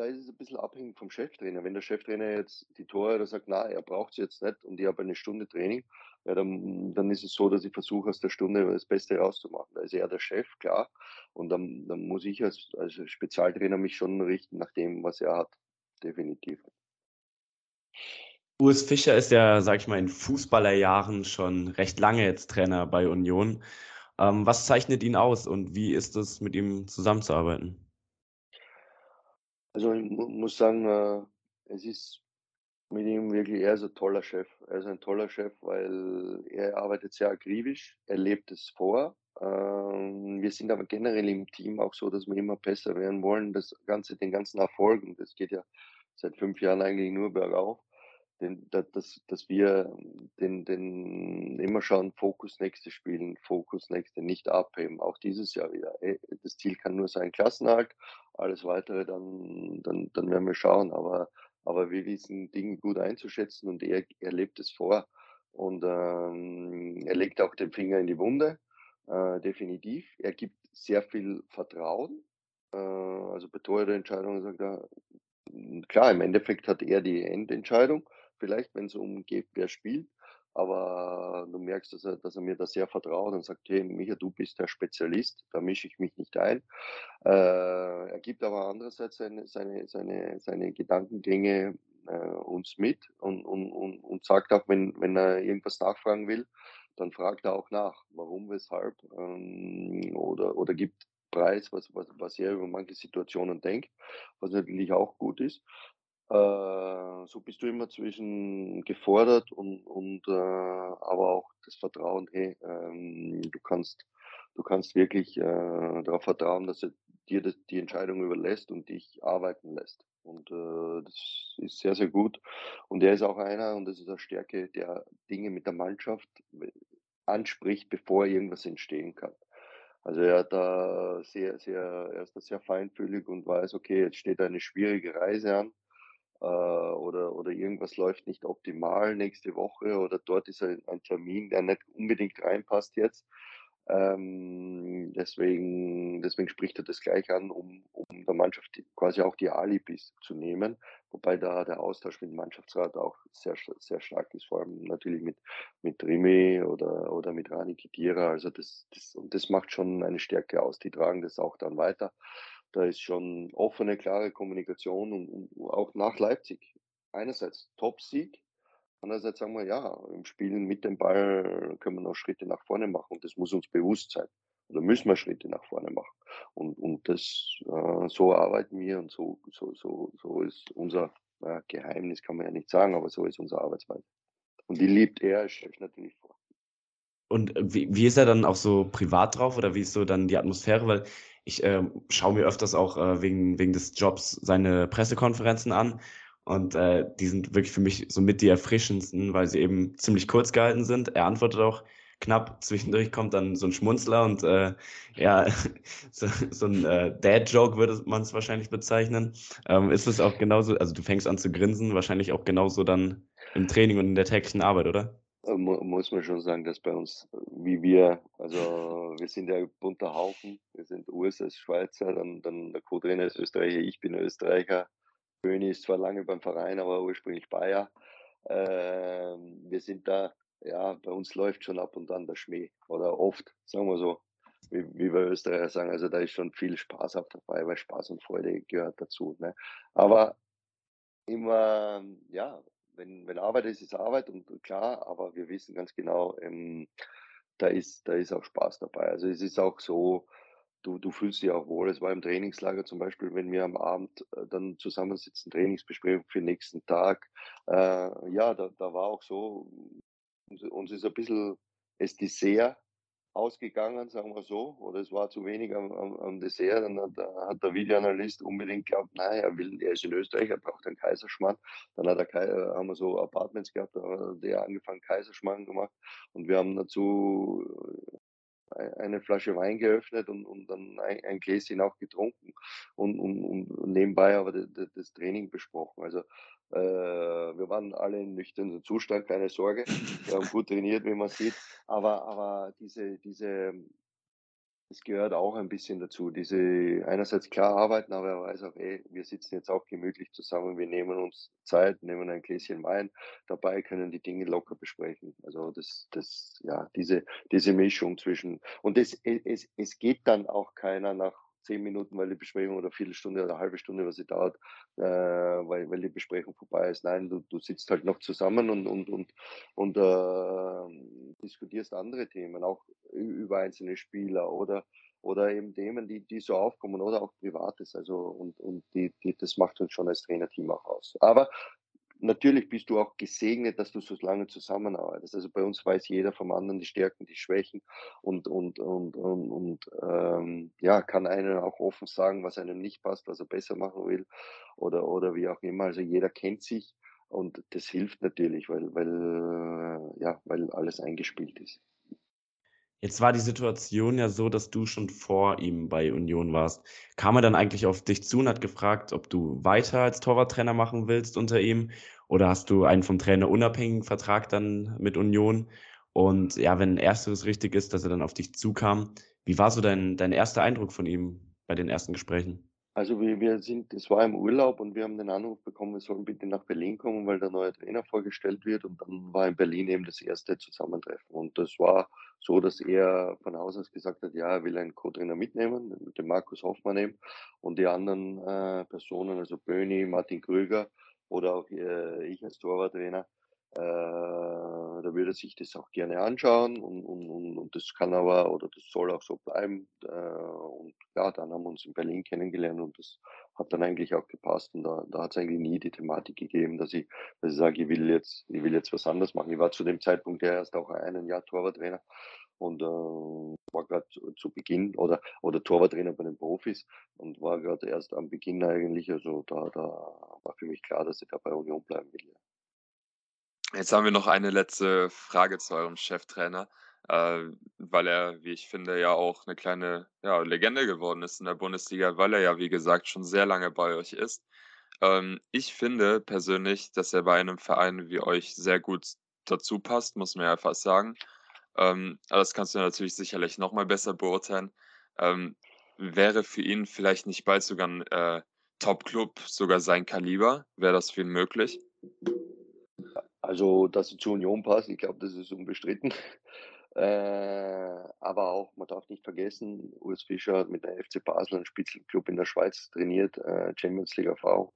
da ist es ein bisschen abhängig vom Cheftrainer. Wenn der Cheftrainer jetzt die Tore sagt, na, er braucht sie jetzt nicht und ich habe eine Stunde Training, ja, dann, dann ist es so, dass ich versuche, aus der Stunde das Beste rauszumachen. Da ist er der Chef, klar. Und dann, dann muss ich als, als Spezialtrainer mich schon richten nach dem, was er hat. Definitiv. Urs Fischer ist ja, sag ich mal, in Fußballerjahren schon recht lange jetzt Trainer bei Union. Ähm, was zeichnet ihn aus und wie ist es, mit ihm zusammenzuarbeiten? Also ich muss sagen, äh, es ist mit ihm wirklich, er ist ein toller Chef. Er ist ein toller Chef, weil er arbeitet sehr akribisch, er lebt es vor. Ähm, wir sind aber generell im Team auch so, dass wir immer besser werden wollen. Das Ganze, den ganzen Erfolg, und das geht ja seit fünf Jahren eigentlich nur bergauf, den, dass, dass wir den, den immer schauen, Fokus nächste spielen, Fokus nächste nicht abheben. Auch dieses Jahr wieder. Das Ziel kann nur sein Klassenhalt. Alles weitere, dann, dann, dann werden wir schauen. Aber, aber wir wissen Dinge gut einzuschätzen und er, er lebt es vor. Und ähm, er legt auch den Finger in die Wunde, äh, definitiv. Er gibt sehr viel Vertrauen. Äh, also bei Torhüterentscheidungen sagt er, klar, im Endeffekt hat er die Endentscheidung, vielleicht, wenn es um geht, wer spielt. Aber du merkst, dass er, dass er mir da sehr vertraut und sagt, hey, Micha, du bist der Spezialist, da mische ich mich nicht ein. Äh, er gibt aber andererseits seine, seine, seine, seine Gedankengänge äh, uns mit und, und, und, und sagt auch, wenn, wenn er irgendwas nachfragen will, dann fragt er auch nach, warum, weshalb, ähm, oder, oder gibt Preis, was, was, was er über manche Situationen denkt, was natürlich auch gut ist. Äh, so bist du immer zwischen gefordert und, und äh, aber auch das Vertrauen, hey, ähm, du kannst, du kannst wirklich äh, darauf vertrauen, dass er dir das, die Entscheidung überlässt und dich arbeiten lässt. Und äh, das ist sehr, sehr gut. Und er ist auch einer, und das ist eine Stärke, der Dinge mit der Mannschaft anspricht, bevor irgendwas entstehen kann. Also er hat da sehr, sehr, er ist da sehr feinfühlig und weiß, okay, jetzt steht eine schwierige Reise an äh, oder, oder irgendwas läuft nicht optimal nächste Woche oder dort ist ein, ein Termin, der nicht unbedingt reinpasst jetzt. Ähm, deswegen, deswegen spricht er das gleich an, um, um der Mannschaft quasi auch die Alibis zu nehmen, wobei da der Austausch mit dem Mannschaftsrat auch sehr, sehr stark ist, vor allem natürlich mit, mit Rimi oder, oder mit Rani Kidira. Also das, das, und das macht schon eine Stärke aus. Die tragen das auch dann weiter. Da ist schon offene, klare Kommunikation und, und auch nach Leipzig. Einerseits Top-Sieg, andererseits sagen wir, ja, im Spielen mit dem Ball können wir noch Schritte nach vorne machen und das muss uns bewusst sein. Oder müssen wir Schritte nach vorne machen. Und, und das, äh, so arbeiten wir und so, so, so, so ist unser äh, Geheimnis, kann man ja nicht sagen, aber so ist unsere Arbeitsweise. Und die liebt er Chef natürlich vor. Und wie, wie ist er dann auch so privat drauf oder wie ist so dann die Atmosphäre? Weil ich äh, schaue mir öfters auch äh, wegen, wegen des Jobs seine Pressekonferenzen an. Und äh, die sind wirklich für mich so mit die erfrischendsten, weil sie eben ziemlich kurz gehalten sind. Er antwortet auch knapp. Zwischendurch kommt dann so ein Schmunzler und äh, ja, so, so ein äh, Dad-Joke würde man es wahrscheinlich bezeichnen. Ähm, ist es auch genauso, also du fängst an zu grinsen, wahrscheinlich auch genauso dann im Training und in der täglichen Arbeit, oder? Äh, muss man schon sagen, dass bei uns, wie wir, also wir sind ja bunter Haufen, wir sind USS Schweizer, dann, dann der Co-Trainer ist Österreicher, ich bin Österreicher, Böni ist zwar lange beim Verein, aber ursprünglich Bayer. Ähm, wir sind da ja, bei uns läuft schon ab und an der Schmäh oder oft, sagen wir so, wie, wie wir Österreicher sagen. Also da ist schon viel Spaß auch dabei, weil Spaß und Freude gehört dazu. Ne? Aber immer, ja, wenn, wenn Arbeit ist, ist Arbeit und klar, aber wir wissen ganz genau, ähm, da ist, da ist auch Spaß dabei. Also es ist auch so, du, du fühlst dich auch wohl. Es war im Trainingslager zum Beispiel, wenn wir am Abend äh, dann zusammensitzen, Trainingsbesprechung für den nächsten Tag. Äh, ja, da, da war auch so, uns, uns ist ein bisschen das Dessert ausgegangen, sagen wir so, oder es war zu wenig am, am, am Dessert. Dann hat, hat, der Videoanalyst unbedingt gehabt, nein, er will, er ist in Österreich, er braucht einen Kaiserschmarrn. Dann hat er, äh, haben wir so Apartments gehabt, da hat der angefangen Kaiserschmarrn gemacht und wir haben dazu eine Flasche Wein geöffnet und, und dann ein, ein Gläschen auch getrunken und, und, und nebenbei aber das Training besprochen. Also äh, wir waren alle in nüchternen Zustand, keine Sorge. Wir haben gut trainiert, wie man sieht. Aber, aber diese, diese es gehört auch ein bisschen dazu. Diese einerseits klar arbeiten, aber er weiß auch, ey, wir sitzen jetzt auch gemütlich zusammen, wir nehmen uns Zeit, nehmen ein Gläschen Wein dabei, können die Dinge locker besprechen. Also das, das, ja, diese, diese Mischung zwischen und es, es, es geht dann auch keiner nach zehn Minuten, weil die Besprechung oder Viertelstunde oder eine halbe Stunde, was sie dauert, äh, weil, weil die Besprechung vorbei ist. Nein, du, du sitzt halt noch zusammen und, und, und, und äh, diskutierst andere Themen, auch über einzelne Spieler oder, oder eben Themen, die, die so aufkommen oder auch Privates. Also und, und die, die, das macht uns schon als Trainerteam auch aus. Aber natürlich bist du auch gesegnet, dass du so lange zusammenarbeitest. Also bei uns weiß jeder vom anderen die Stärken, die Schwächen und, und, und, und, und ähm, ja, kann einen auch offen sagen, was einem nicht passt, was er besser machen will oder, oder wie auch immer. Also jeder kennt sich und das hilft natürlich, weil, weil, ja, weil alles eingespielt ist. Jetzt war die Situation ja so, dass du schon vor ihm bei Union warst. Kam er dann eigentlich auf dich zu und hat gefragt, ob du weiter als Torwarttrainer machen willst unter ihm? Oder hast du einen vom Trainer unabhängigen Vertrag dann mit Union? Und ja, wenn ersteres richtig ist, dass er dann auf dich zukam, wie war so dein, dein erster Eindruck von ihm bei den ersten Gesprächen? Also wir, wir sind, es war im Urlaub und wir haben den Anruf bekommen, wir sollen bitte nach Berlin kommen, weil der neue Trainer vorgestellt wird. Und dann war in Berlin eben das erste Zusammentreffen. Und das war so, dass er von Haus aus gesagt hat, ja, er will einen Co-Trainer mitnehmen, mit dem Markus Hoffmann eben. Und die anderen äh, Personen, also Böni, Martin Krüger oder auch äh, ich als Torwarttrainer, äh, da würde sich das auch gerne anschauen und, und, und, und, das kann aber oder das soll auch so bleiben. Äh, und ja, dann haben wir uns in Berlin kennengelernt und das hat dann eigentlich auch gepasst. Und da, da hat es eigentlich nie die Thematik gegeben, dass ich, dass ich sage, ich will jetzt, ich will jetzt was anderes machen. Ich war zu dem Zeitpunkt ja erst auch einen Jahr Torwarttrainer und äh, war gerade zu, zu, Beginn oder oder Torwarttrainer bei den Profis und war gerade erst am Beginn eigentlich. Also da, da war für mich klar, dass ich da bei Union bleiben will. Jetzt haben wir noch eine letzte Frage zu eurem Cheftrainer, äh, weil er, wie ich finde, ja auch eine kleine ja, Legende geworden ist in der Bundesliga, weil er ja, wie gesagt, schon sehr lange bei euch ist. Ähm, ich finde persönlich, dass er bei einem Verein wie euch sehr gut dazu passt, muss man ja fast sagen. Ähm, aber das kannst du natürlich sicherlich noch mal besser beurteilen. Ähm, wäre für ihn vielleicht nicht bald sogar ein äh, Top-Club, sogar sein Kaliber? Wäre das für ihn möglich? Also, dass sie zur Union passt, ich glaube, das ist unbestritten. Äh, aber auch, man darf nicht vergessen, Urs Fischer hat mit der FC Basel einen Spitzenclub in der Schweiz trainiert, äh, Champions League V.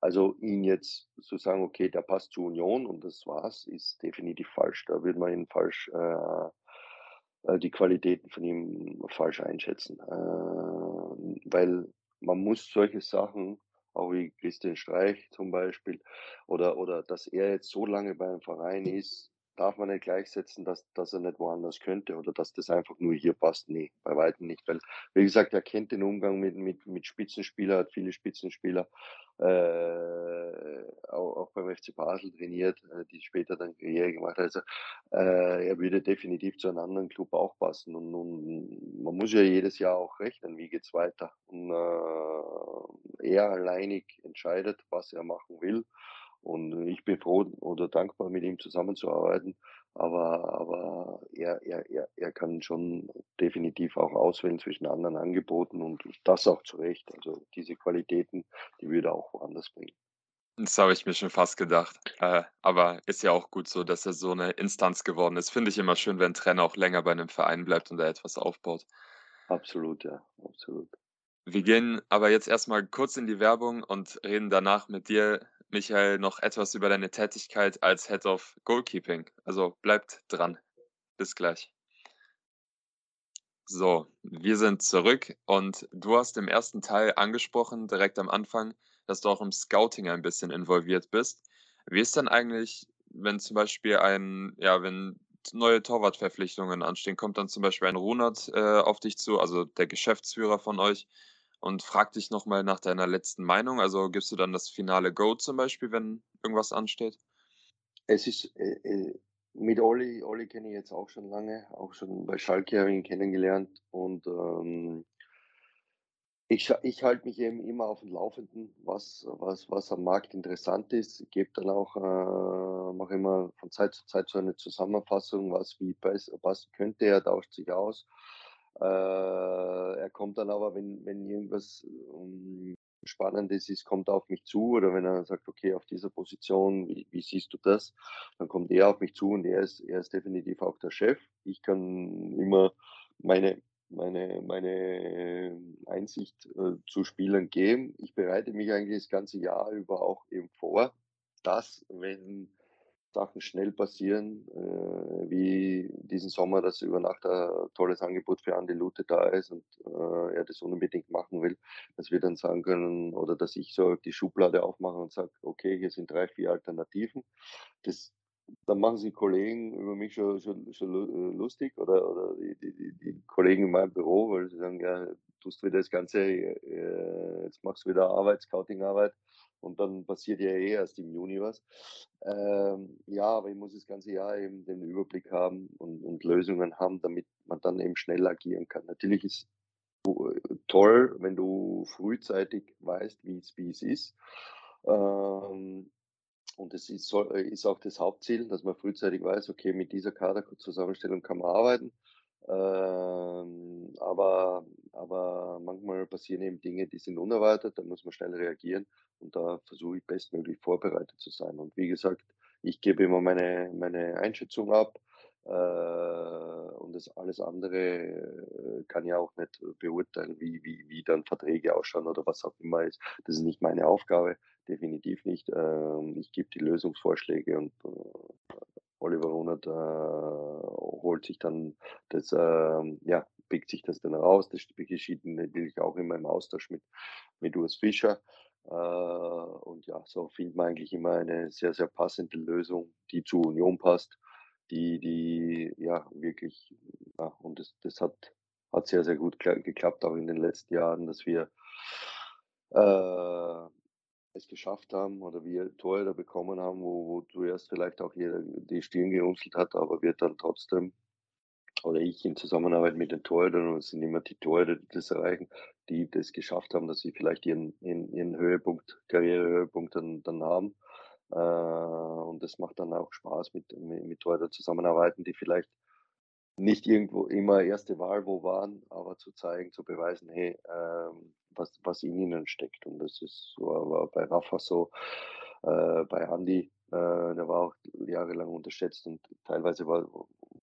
Also ihn jetzt zu sagen, okay, der passt zur Union und das war's, ist definitiv falsch. Da würde man ihn falsch, äh, äh die Qualitäten von ihm falsch einschätzen. Äh, weil man muss solche Sachen auch wie Christian Streich zum Beispiel, oder, oder dass er jetzt so lange beim Verein ist, darf man nicht gleichsetzen, dass, dass er nicht woanders könnte oder dass das einfach nur hier passt. Nee, bei weitem nicht. Weil, wie gesagt, er kennt den Umgang mit, mit, mit Spitzenspielern, hat viele Spitzenspieler äh, auch, auch beim FC Basel trainiert, äh, die später dann Karriere gemacht haben. Also äh, er würde definitiv zu einem anderen Club auch passen. Und, und man muss ja jedes Jahr auch rechnen, wie geht's weiter. Und äh, er alleinig entscheidet, was er machen will. Und ich bin froh oder dankbar, mit ihm zusammenzuarbeiten. Aber, aber er, er, er, er kann schon definitiv auch auswählen zwischen anderen Angeboten und das auch zu Recht. Also diese Qualitäten, die würde er auch woanders bringen. Das habe ich mir schon fast gedacht. Äh, aber ist ja auch gut so, dass er so eine Instanz geworden ist. Finde ich immer schön, wenn 'n Trainer auch länger bei einem Verein bleibt und da etwas aufbaut. Absolut, ja, absolut. Wir gehen aber jetzt erstmal kurz in die Werbung und reden danach mit dir, Michael, noch etwas über deine Tätigkeit als Head of Goalkeeping. Also bleibt dran. Bis gleich. So, wir sind zurück und du hast im ersten Teil angesprochen, direkt am Anfang, dass du auch im Scouting ein bisschen involviert bist. Wie ist denn eigentlich, wenn zum Beispiel ein, ja, wenn neue Torwartverpflichtungen anstehen, kommt dann zum Beispiel ein Runert äh, auf dich zu, also der Geschäftsführer von euch, und fragt dich nochmal nach deiner letzten Meinung? Also gibst du dann das finale Go zum Beispiel, wenn irgendwas ansteht? Es ist äh, äh, mit Olli, Olli kenne ich jetzt auch schon lange, auch schon bei Schalke habe ich ihn kennengelernt und ähm, ich, ich halte mich eben immer auf dem Laufenden, was, was, was am Markt interessant ist. Ich gebe dann auch, äh, mache immer von Zeit zu Zeit so eine Zusammenfassung, was wie pass- passen könnte. Er tauscht sich aus. Äh, er kommt dann aber, wenn, wenn irgendwas ähm, Spannendes ist, kommt er auf mich zu oder wenn er sagt, okay, auf dieser Position, wie, wie siehst du das? Dann kommt er auf mich zu und er ist, er ist definitiv auch der Chef. Ich kann immer meine, meine, meine Einsicht äh, zu Spielern geben. Ich bereite mich eigentlich das ganze Jahr über auch eben vor, dass, wenn Sachen schnell passieren, äh, wie diesen Sommer, dass über Nacht ein tolles Angebot für Andi Lute da ist und äh, er das unbedingt machen will, dass wir dann sagen können oder dass ich so die Schublade aufmache und sage, okay, hier sind drei, vier Alternativen. Das, dann machen sich Kollegen über mich schon, schon, schon äh, lustig oder, oder die, die, die, die Kollegen in meinem Büro, weil sie sagen, ja, tust wieder das Ganze, äh, jetzt machst du wieder Arbeit, Scouting-Arbeit und dann passiert ja eh erst im Juni was. Ähm, ja, aber ich muss das ganze Jahr eben den Überblick haben und, und Lösungen haben, damit man dann eben schnell agieren kann. Natürlich ist toll, wenn du frühzeitig weißt, wie es ist. Ähm, und das ist, soll, ist auch das Hauptziel, dass man frühzeitig weiß, okay, mit dieser Kaderzusammenstellung kann man arbeiten. Ähm, aber, aber manchmal passieren eben Dinge, die sind unerwartet, da muss man schnell reagieren und da versuche ich bestmöglich vorbereitet zu sein. Und wie gesagt, ich gebe immer meine, meine Einschätzung ab äh, und das alles andere äh, kann ja auch nicht beurteilen, wie, wie, wie dann Verträge ausschauen oder was auch immer ist. Das ist nicht meine Aufgabe, definitiv nicht. Ähm, ich gebe die Lösungsvorschläge und äh, Oliver Runert äh, holt sich dann das, äh, ja, pickt sich das dann raus. Das geschieht natürlich auch immer im Austausch mit, mit Urs Fischer. Äh, und ja, so findet man eigentlich immer eine sehr, sehr passende Lösung, die zur Union passt, die, die, ja, wirklich, ja, und das, das hat, hat sehr, sehr gut geklappt, auch in den letzten Jahren, dass wir äh, es geschafft haben oder wir Torhüter bekommen haben, wo, wo zuerst vielleicht auch jeder die Stirn gerunzelt hat, aber wir dann trotzdem oder ich in Zusammenarbeit mit den Torhütern, und es sind immer die Torhüter, die das erreichen, die das geschafft haben, dass sie vielleicht ihren, ihren, ihren Höhepunkt, Karrierehöhepunkt dann, dann haben. Äh, und das macht dann auch Spaß, mit, mit, mit Torhütern zusammenarbeiten, die vielleicht nicht irgendwo immer erste Wahl wo waren, aber zu zeigen, zu beweisen, hey, ähm, was, was in ihnen steckt. Und das ist so, war bei Rafa so, äh, bei Andy, äh, der war auch jahrelang unterschätzt und teilweise war,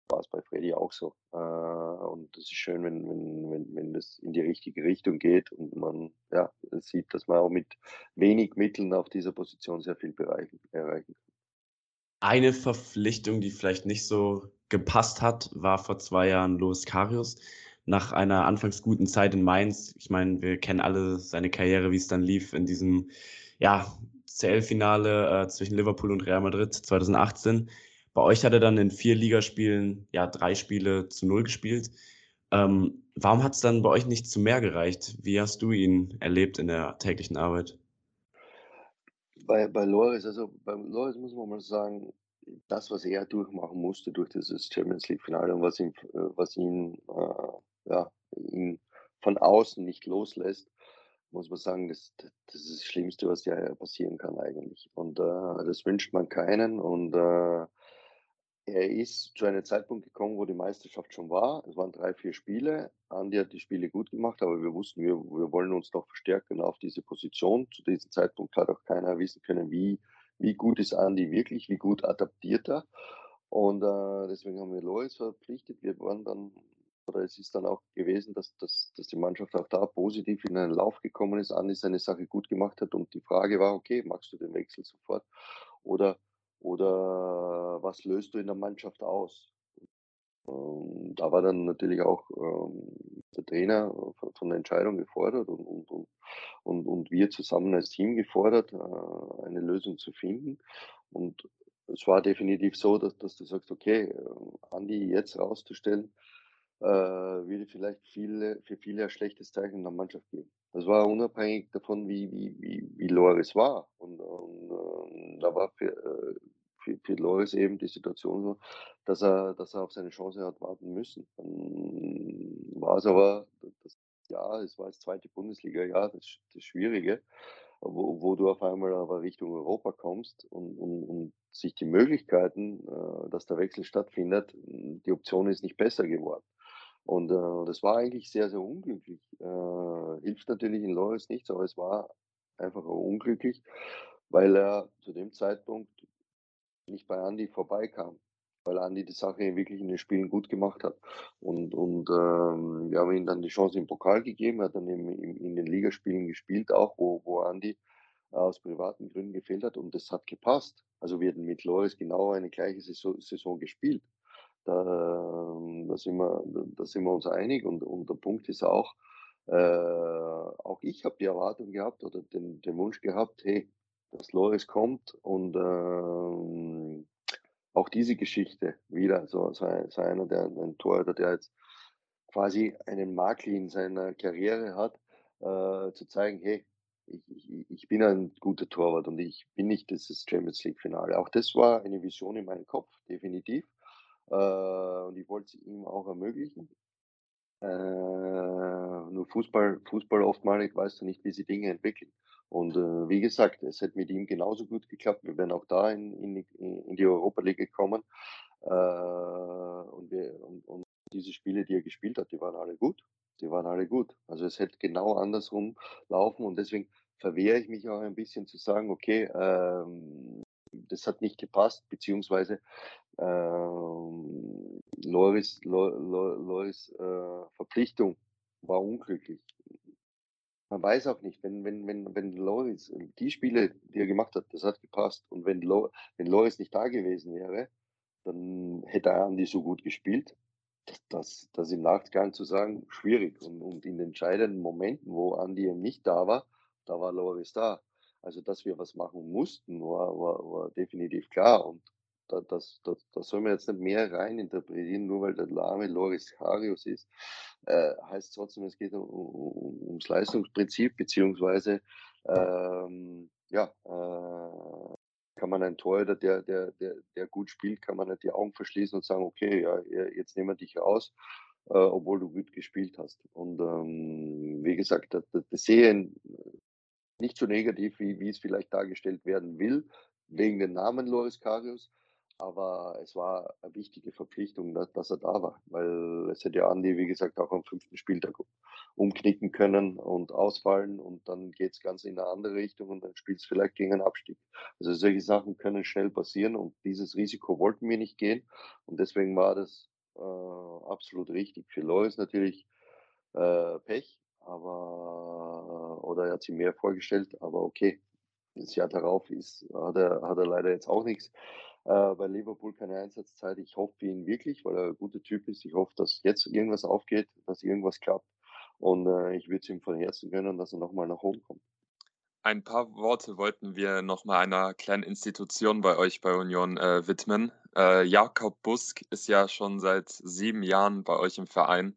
war es bei Freddy auch so. Äh, und es ist schön, wenn, wenn, wenn, wenn das in die richtige Richtung geht und man ja, sieht, dass man auch mit wenig Mitteln auf dieser Position sehr viel erreichen kann. Eine Verpflichtung, die vielleicht nicht so gepasst hat, war vor zwei Jahren Loris Karius. Nach einer anfangs guten Zeit in Mainz, ich meine, wir kennen alle seine Karriere, wie es dann lief in diesem ja, CL-Finale äh, zwischen Liverpool und Real Madrid 2018. Bei euch hat er dann in vier Ligaspielen ja drei Spiele zu null gespielt. Ähm, warum hat es dann bei euch nicht zu mehr gereicht? Wie hast du ihn erlebt in der täglichen Arbeit? Bei, bei Loris, also bei Loris muss man mal sagen, das, was er durchmachen musste durch dieses Champions League-Finale und was ihn, äh, was ihn, äh, ja, ihn von außen nicht loslässt, muss man sagen, das, das ist das Schlimmste, was ja passieren kann eigentlich. Und äh, das wünscht man keinen. Und äh, er ist zu einem Zeitpunkt gekommen, wo die Meisterschaft schon war. Es waren drei, vier Spiele. Andi hat die Spiele gut gemacht, aber wir wussten, wir, wir wollen uns noch verstärken auf diese Position. Zu diesem Zeitpunkt hat auch keiner wissen können, wie, wie gut ist Andi wirklich, wie gut adaptiert er. Und äh, deswegen haben wir Lois verpflichtet. Wir waren dann, oder es ist dann auch gewesen, dass, dass, dass die Mannschaft auch da positiv in einen Lauf gekommen ist, Andi seine Sache gut gemacht hat. Und die Frage war, okay, machst du den Wechsel sofort? Oder oder was löst du in der Mannschaft aus? Ähm, da war dann natürlich auch ähm, der Trainer von, von der Entscheidung gefordert und, und, und, und, und wir zusammen als Team gefordert, äh, eine Lösung zu finden. Und es war definitiv so, dass, dass du sagst, okay, äh, Andi jetzt rauszustellen, äh, würde vielleicht viele, für viele ein schlechtes Zeichen in der Mannschaft geben. Das war unabhängig davon, wie, wie, wie, wie Loris war. Und, und äh, da war für, äh, für, für Loris eben die Situation so, dass er, dass er auf seine Chance hat warten müssen. Dann war es aber, das, ja, es war das zweite Bundesliga, ja, das, das Schwierige, wo, wo du auf einmal aber Richtung Europa kommst und, und, und sich die Möglichkeiten, äh, dass der Wechsel stattfindet, die Option ist nicht besser geworden. Und äh, das war eigentlich sehr, sehr unglücklich. Äh, hilft natürlich in Loris nichts, aber es war einfach unglücklich, weil er zu dem Zeitpunkt nicht bei Andy vorbeikam, weil Andy die Sache wirklich in den Spielen gut gemacht hat. Und, und ähm, wir haben ihm dann die Chance im Pokal gegeben, er hat dann eben in, in den Ligaspielen gespielt, auch wo, wo Andy aus privaten Gründen gefehlt hat und das hat gepasst. Also wir hatten mit Loris genau eine gleiche Saison, Saison gespielt. Da, da, sind wir, da sind wir uns einig und, und der Punkt ist auch, äh, auch ich habe die Erwartung gehabt oder den, den Wunsch gehabt, hey, dass Loris kommt und ähm, auch diese Geschichte wieder, so, so, so einer, der ein Torhüter, der jetzt quasi einen Makel in seiner Karriere hat, äh, zu zeigen, hey, ich, ich, ich bin ein guter Torwart und ich bin nicht dieses Champions League Finale. Auch das war eine Vision in meinem Kopf, definitiv. Äh, und ich wollte es ihm auch ermöglichen. Äh, nur Fußball, Fußball oftmalig weißt du nicht, wie sich Dinge entwickeln. Und äh, wie gesagt, es hätte mit ihm genauso gut geklappt. Wir wären auch da in, in, in die Europa League gekommen. Äh, und, wir, und, und diese Spiele, die er gespielt hat, die waren alle gut. Die waren alle gut. Also es hätte genau andersrum laufen und deswegen verwehre ich mich auch ein bisschen zu sagen, okay, ähm, das hat nicht gepasst, beziehungsweise ähm, Loris, Loris äh, Verpflichtung war unglücklich. Man weiß auch nicht, wenn, wenn, wenn, wenn Loris, die Spiele, die er gemacht hat, das hat gepasst. Und wenn, Lo, wenn Loris nicht da gewesen wäre, dann hätte Andi so gut gespielt. Das, das, das im Nachgang zu sagen, schwierig. Und, und in entscheidenden Momenten, wo Andi eben nicht da war, da war Loris da. Also, dass wir was machen mussten, war, war, war definitiv klar. Und da, das, das, da soll man jetzt nicht mehr rein interpretieren, nur weil der Name Loris Karius ist. Äh, heißt trotzdem, es geht um, um, ums Leistungsprinzip, beziehungsweise ähm, ja, äh, kann man ein Torhüter, der, der, der, der gut spielt, kann man nicht die Augen verschließen und sagen, okay, ja, jetzt nehmen wir dich raus, äh, obwohl du gut gespielt hast. Und ähm, wie gesagt, das, das sehe nicht so negativ, wie, wie es vielleicht dargestellt werden will, wegen dem Namen Loris Karius. Aber es war eine wichtige Verpflichtung, dass, dass er da war, weil es hätte Andi, wie gesagt, auch am fünften Spieltag umknicken können und ausfallen und dann geht es ganz in eine andere Richtung und dann spielt es vielleicht gegen einen Abstieg. Also solche Sachen können schnell passieren und dieses Risiko wollten wir nicht gehen und deswegen war das äh, absolut richtig. Für Lois natürlich äh, Pech, aber oder er hat sich mehr vorgestellt, aber okay. Das Jahr darauf ist, hat er, hat er leider jetzt auch nichts bei Liverpool keine Einsatzzeit. Ich hoffe ihn wirklich, weil er ein guter Typ ist. Ich hoffe, dass jetzt irgendwas aufgeht, dass irgendwas klappt. Und äh, ich würde es ihm von Herzen gönnen, dass er nochmal nach oben kommt. Ein paar Worte wollten wir nochmal einer kleinen Institution bei euch bei Union äh, widmen. Äh, Jakob Busk ist ja schon seit sieben Jahren bei euch im Verein,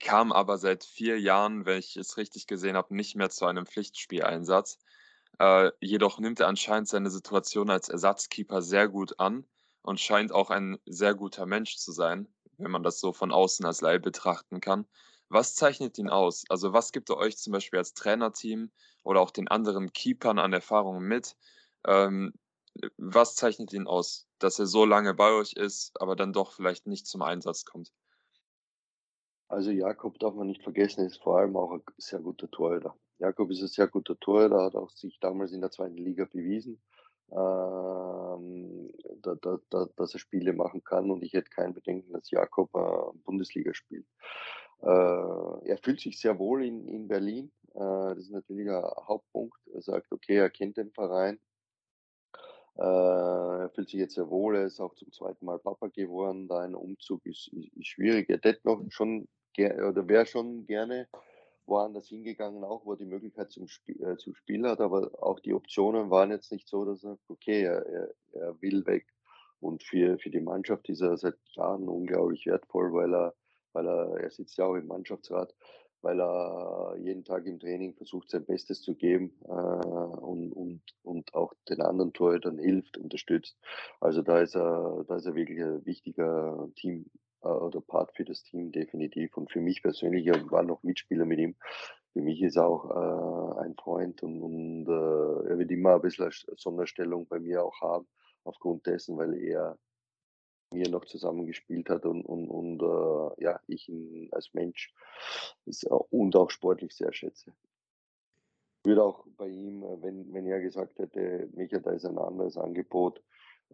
kam aber seit vier Jahren, wenn ich es richtig gesehen habe, nicht mehr zu einem Pflichtspieleinsatz. Äh, jedoch nimmt er anscheinend seine Situation als Ersatzkeeper sehr gut an und scheint auch ein sehr guter Mensch zu sein, wenn man das so von außen als Laie betrachten kann. Was zeichnet ihn aus? Also was gibt er euch zum Beispiel als Trainerteam oder auch den anderen Keepern an Erfahrungen mit? Ähm, was zeichnet ihn aus, dass er so lange bei euch ist, aber dann doch vielleicht nicht zum Einsatz kommt? Also Jakob darf man nicht vergessen, ist vor allem auch ein sehr guter Torhüter. Jakob ist ein sehr guter Torhüter, hat auch sich damals in der zweiten Liga bewiesen, ähm, da, da, da, dass er Spiele machen kann und ich hätte kein Bedenken, dass Jakob äh, Bundesliga spielt. Äh, er fühlt sich sehr wohl in, in Berlin. Äh, das ist natürlich ein Hauptpunkt. Er sagt, okay, er kennt den Verein. Äh, er fühlt sich jetzt sehr wohl. Er ist auch zum zweiten Mal Papa geworden. Da ein Umzug ist, ist, ist schwierig. Er hätte noch schon oder wäre schon gerne woanders hingegangen, auch wo er die Möglichkeit zum, Spiel, äh, zum Spiel hat, aber auch die Optionen waren jetzt nicht so, dass er okay, er, er, er will weg. Und für, für die Mannschaft ist er seit Jahren unglaublich wertvoll, weil er, weil er, er sitzt ja auch im Mannschaftsrat, weil er jeden Tag im Training versucht, sein Bestes zu geben äh, und, und, und auch den anderen Torhütern hilft, unterstützt. Also da ist er, da ist er wirklich ein wichtiger Team, äh, oder Part für das Team definitiv. Und für mich persönlich, ich war noch Mitspieler mit ihm. Für mich ist er auch äh, ein Freund und, und äh, er wird immer ein bisschen eine Sonderstellung bei mir auch haben, aufgrund dessen, weil er mir noch zusammen gespielt hat und, und, und äh, ja, ich ihn als Mensch ist, und auch sportlich sehr schätze. Würde auch bei ihm, äh, wenn, wenn er gesagt hätte, Micha, da ist ein anderes Angebot,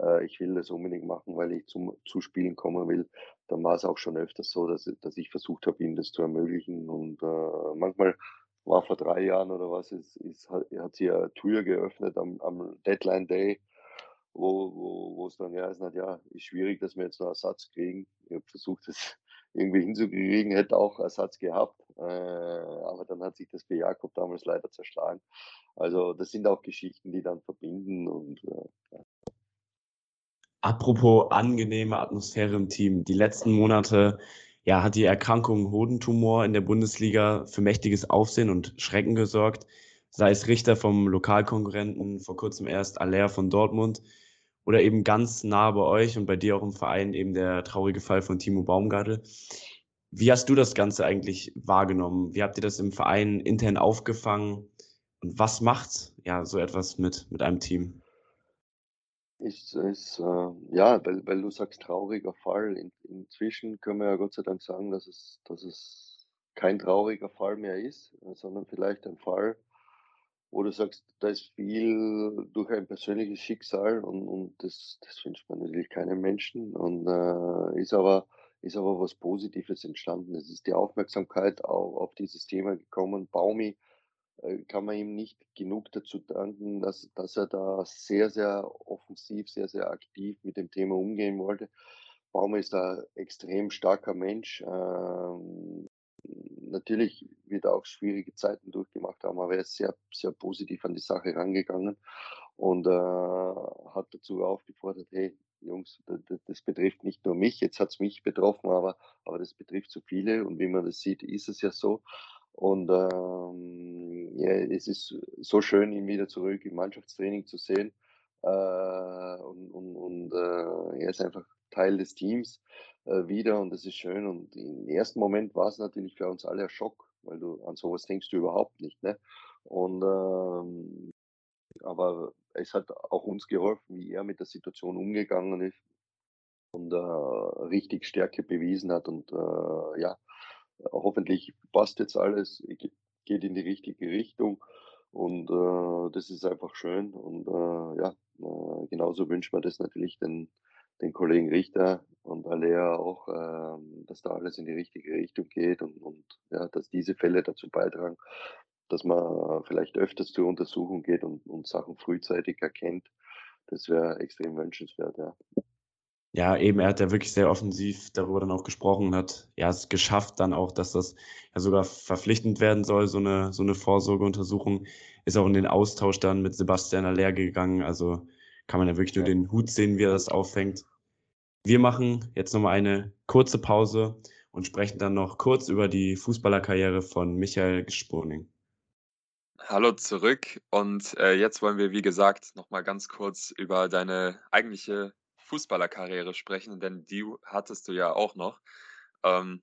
äh, ich will das unbedingt machen, weil ich zum Zuspielen kommen will, dann war es auch schon öfters so, dass, dass ich versucht habe, ihm das zu ermöglichen. Und äh, manchmal war vor drei Jahren oder was, ist, ist, hat, hat sie eine Tür geöffnet am, am Deadline Day, wo, wo, wo es dann geheißen hat, ja, ist schwierig, dass wir jetzt noch Ersatz kriegen. Ich habe versucht, das irgendwie hinzukriegen, hätte auch Ersatz gehabt, äh, aber dann hat sich das für Jakob damals leider zerschlagen. Also das sind auch Geschichten, die dann verbinden und äh, Apropos angenehme Atmosphäre im Team. Die letzten Monate ja, hat die Erkrankung Hodentumor in der Bundesliga für mächtiges Aufsehen und Schrecken gesorgt. Sei es Richter vom Lokalkonkurrenten, vor kurzem erst Aller von Dortmund oder eben ganz nah bei euch und bei dir auch im Verein eben der traurige Fall von Timo Baumgartel. Wie hast du das Ganze eigentlich wahrgenommen? Wie habt ihr das im Verein intern aufgefangen? Und was macht ja so etwas mit, mit einem Team? Ist ist, äh ja, weil weil du sagst trauriger Fall. In inzwischen können wir ja Gott sei Dank sagen, dass es dass es kein trauriger Fall mehr ist, äh, sondern vielleicht ein Fall, wo du sagst, da ist viel durch ein persönliches Schicksal und und das das wünscht man natürlich keinem Menschen und, äh, ist aber ist aber was Positives entstanden. Es ist die Aufmerksamkeit au auf dieses Thema gekommen. Baumi kann man ihm nicht genug dazu danken, dass, dass er da sehr, sehr offensiv, sehr, sehr aktiv mit dem Thema umgehen wollte. Baum ist ein extrem starker Mensch. Ähm, natürlich wird er auch schwierige Zeiten durchgemacht haben, aber er ist sehr, sehr positiv an die Sache rangegangen und äh, hat dazu aufgefordert, hey, Jungs, das, das betrifft nicht nur mich, jetzt hat es mich betroffen, aber, aber das betrifft so viele und wie man das sieht, ist es ja so. Und ähm, ja, es ist so schön, ihn wieder zurück im Mannschaftstraining zu sehen. Äh, und und, und äh, er ist einfach Teil des Teams äh, wieder und das ist schön. Und im ersten Moment war es natürlich für uns alle ein Schock, weil du an sowas denkst du überhaupt nicht. Ne? Und ähm, aber es hat auch uns geholfen, wie er mit der Situation umgegangen ist und äh, richtig Stärke bewiesen hat. Und äh, ja, hoffentlich passt jetzt alles, geht in die richtige Richtung. Und äh, das ist einfach schön. Und äh, ja, äh, genauso wünscht man das natürlich den, den Kollegen Richter und Alea auch, äh, dass da alles in die richtige Richtung geht und, und ja, dass diese Fälle dazu beitragen, dass man vielleicht öfters zur Untersuchung geht und, und Sachen frühzeitig erkennt. Das wäre extrem wünschenswert, ja. Ja, eben, er hat ja wirklich sehr offensiv darüber dann auch gesprochen und hat ja es geschafft dann auch, dass das ja sogar verpflichtend werden soll, so eine, so eine Vorsorgeuntersuchung. Ist auch in den Austausch dann mit Sebastian Aller gegangen. Also kann man ja wirklich nur den Hut sehen, wie er das auffängt. Wir machen jetzt nochmal eine kurze Pause und sprechen dann noch kurz über die Fußballerkarriere von Michael Gespurning. Hallo zurück und äh, jetzt wollen wir, wie gesagt, nochmal ganz kurz über deine eigentliche Fußballerkarriere sprechen, denn die hattest du ja auch noch. Ähm,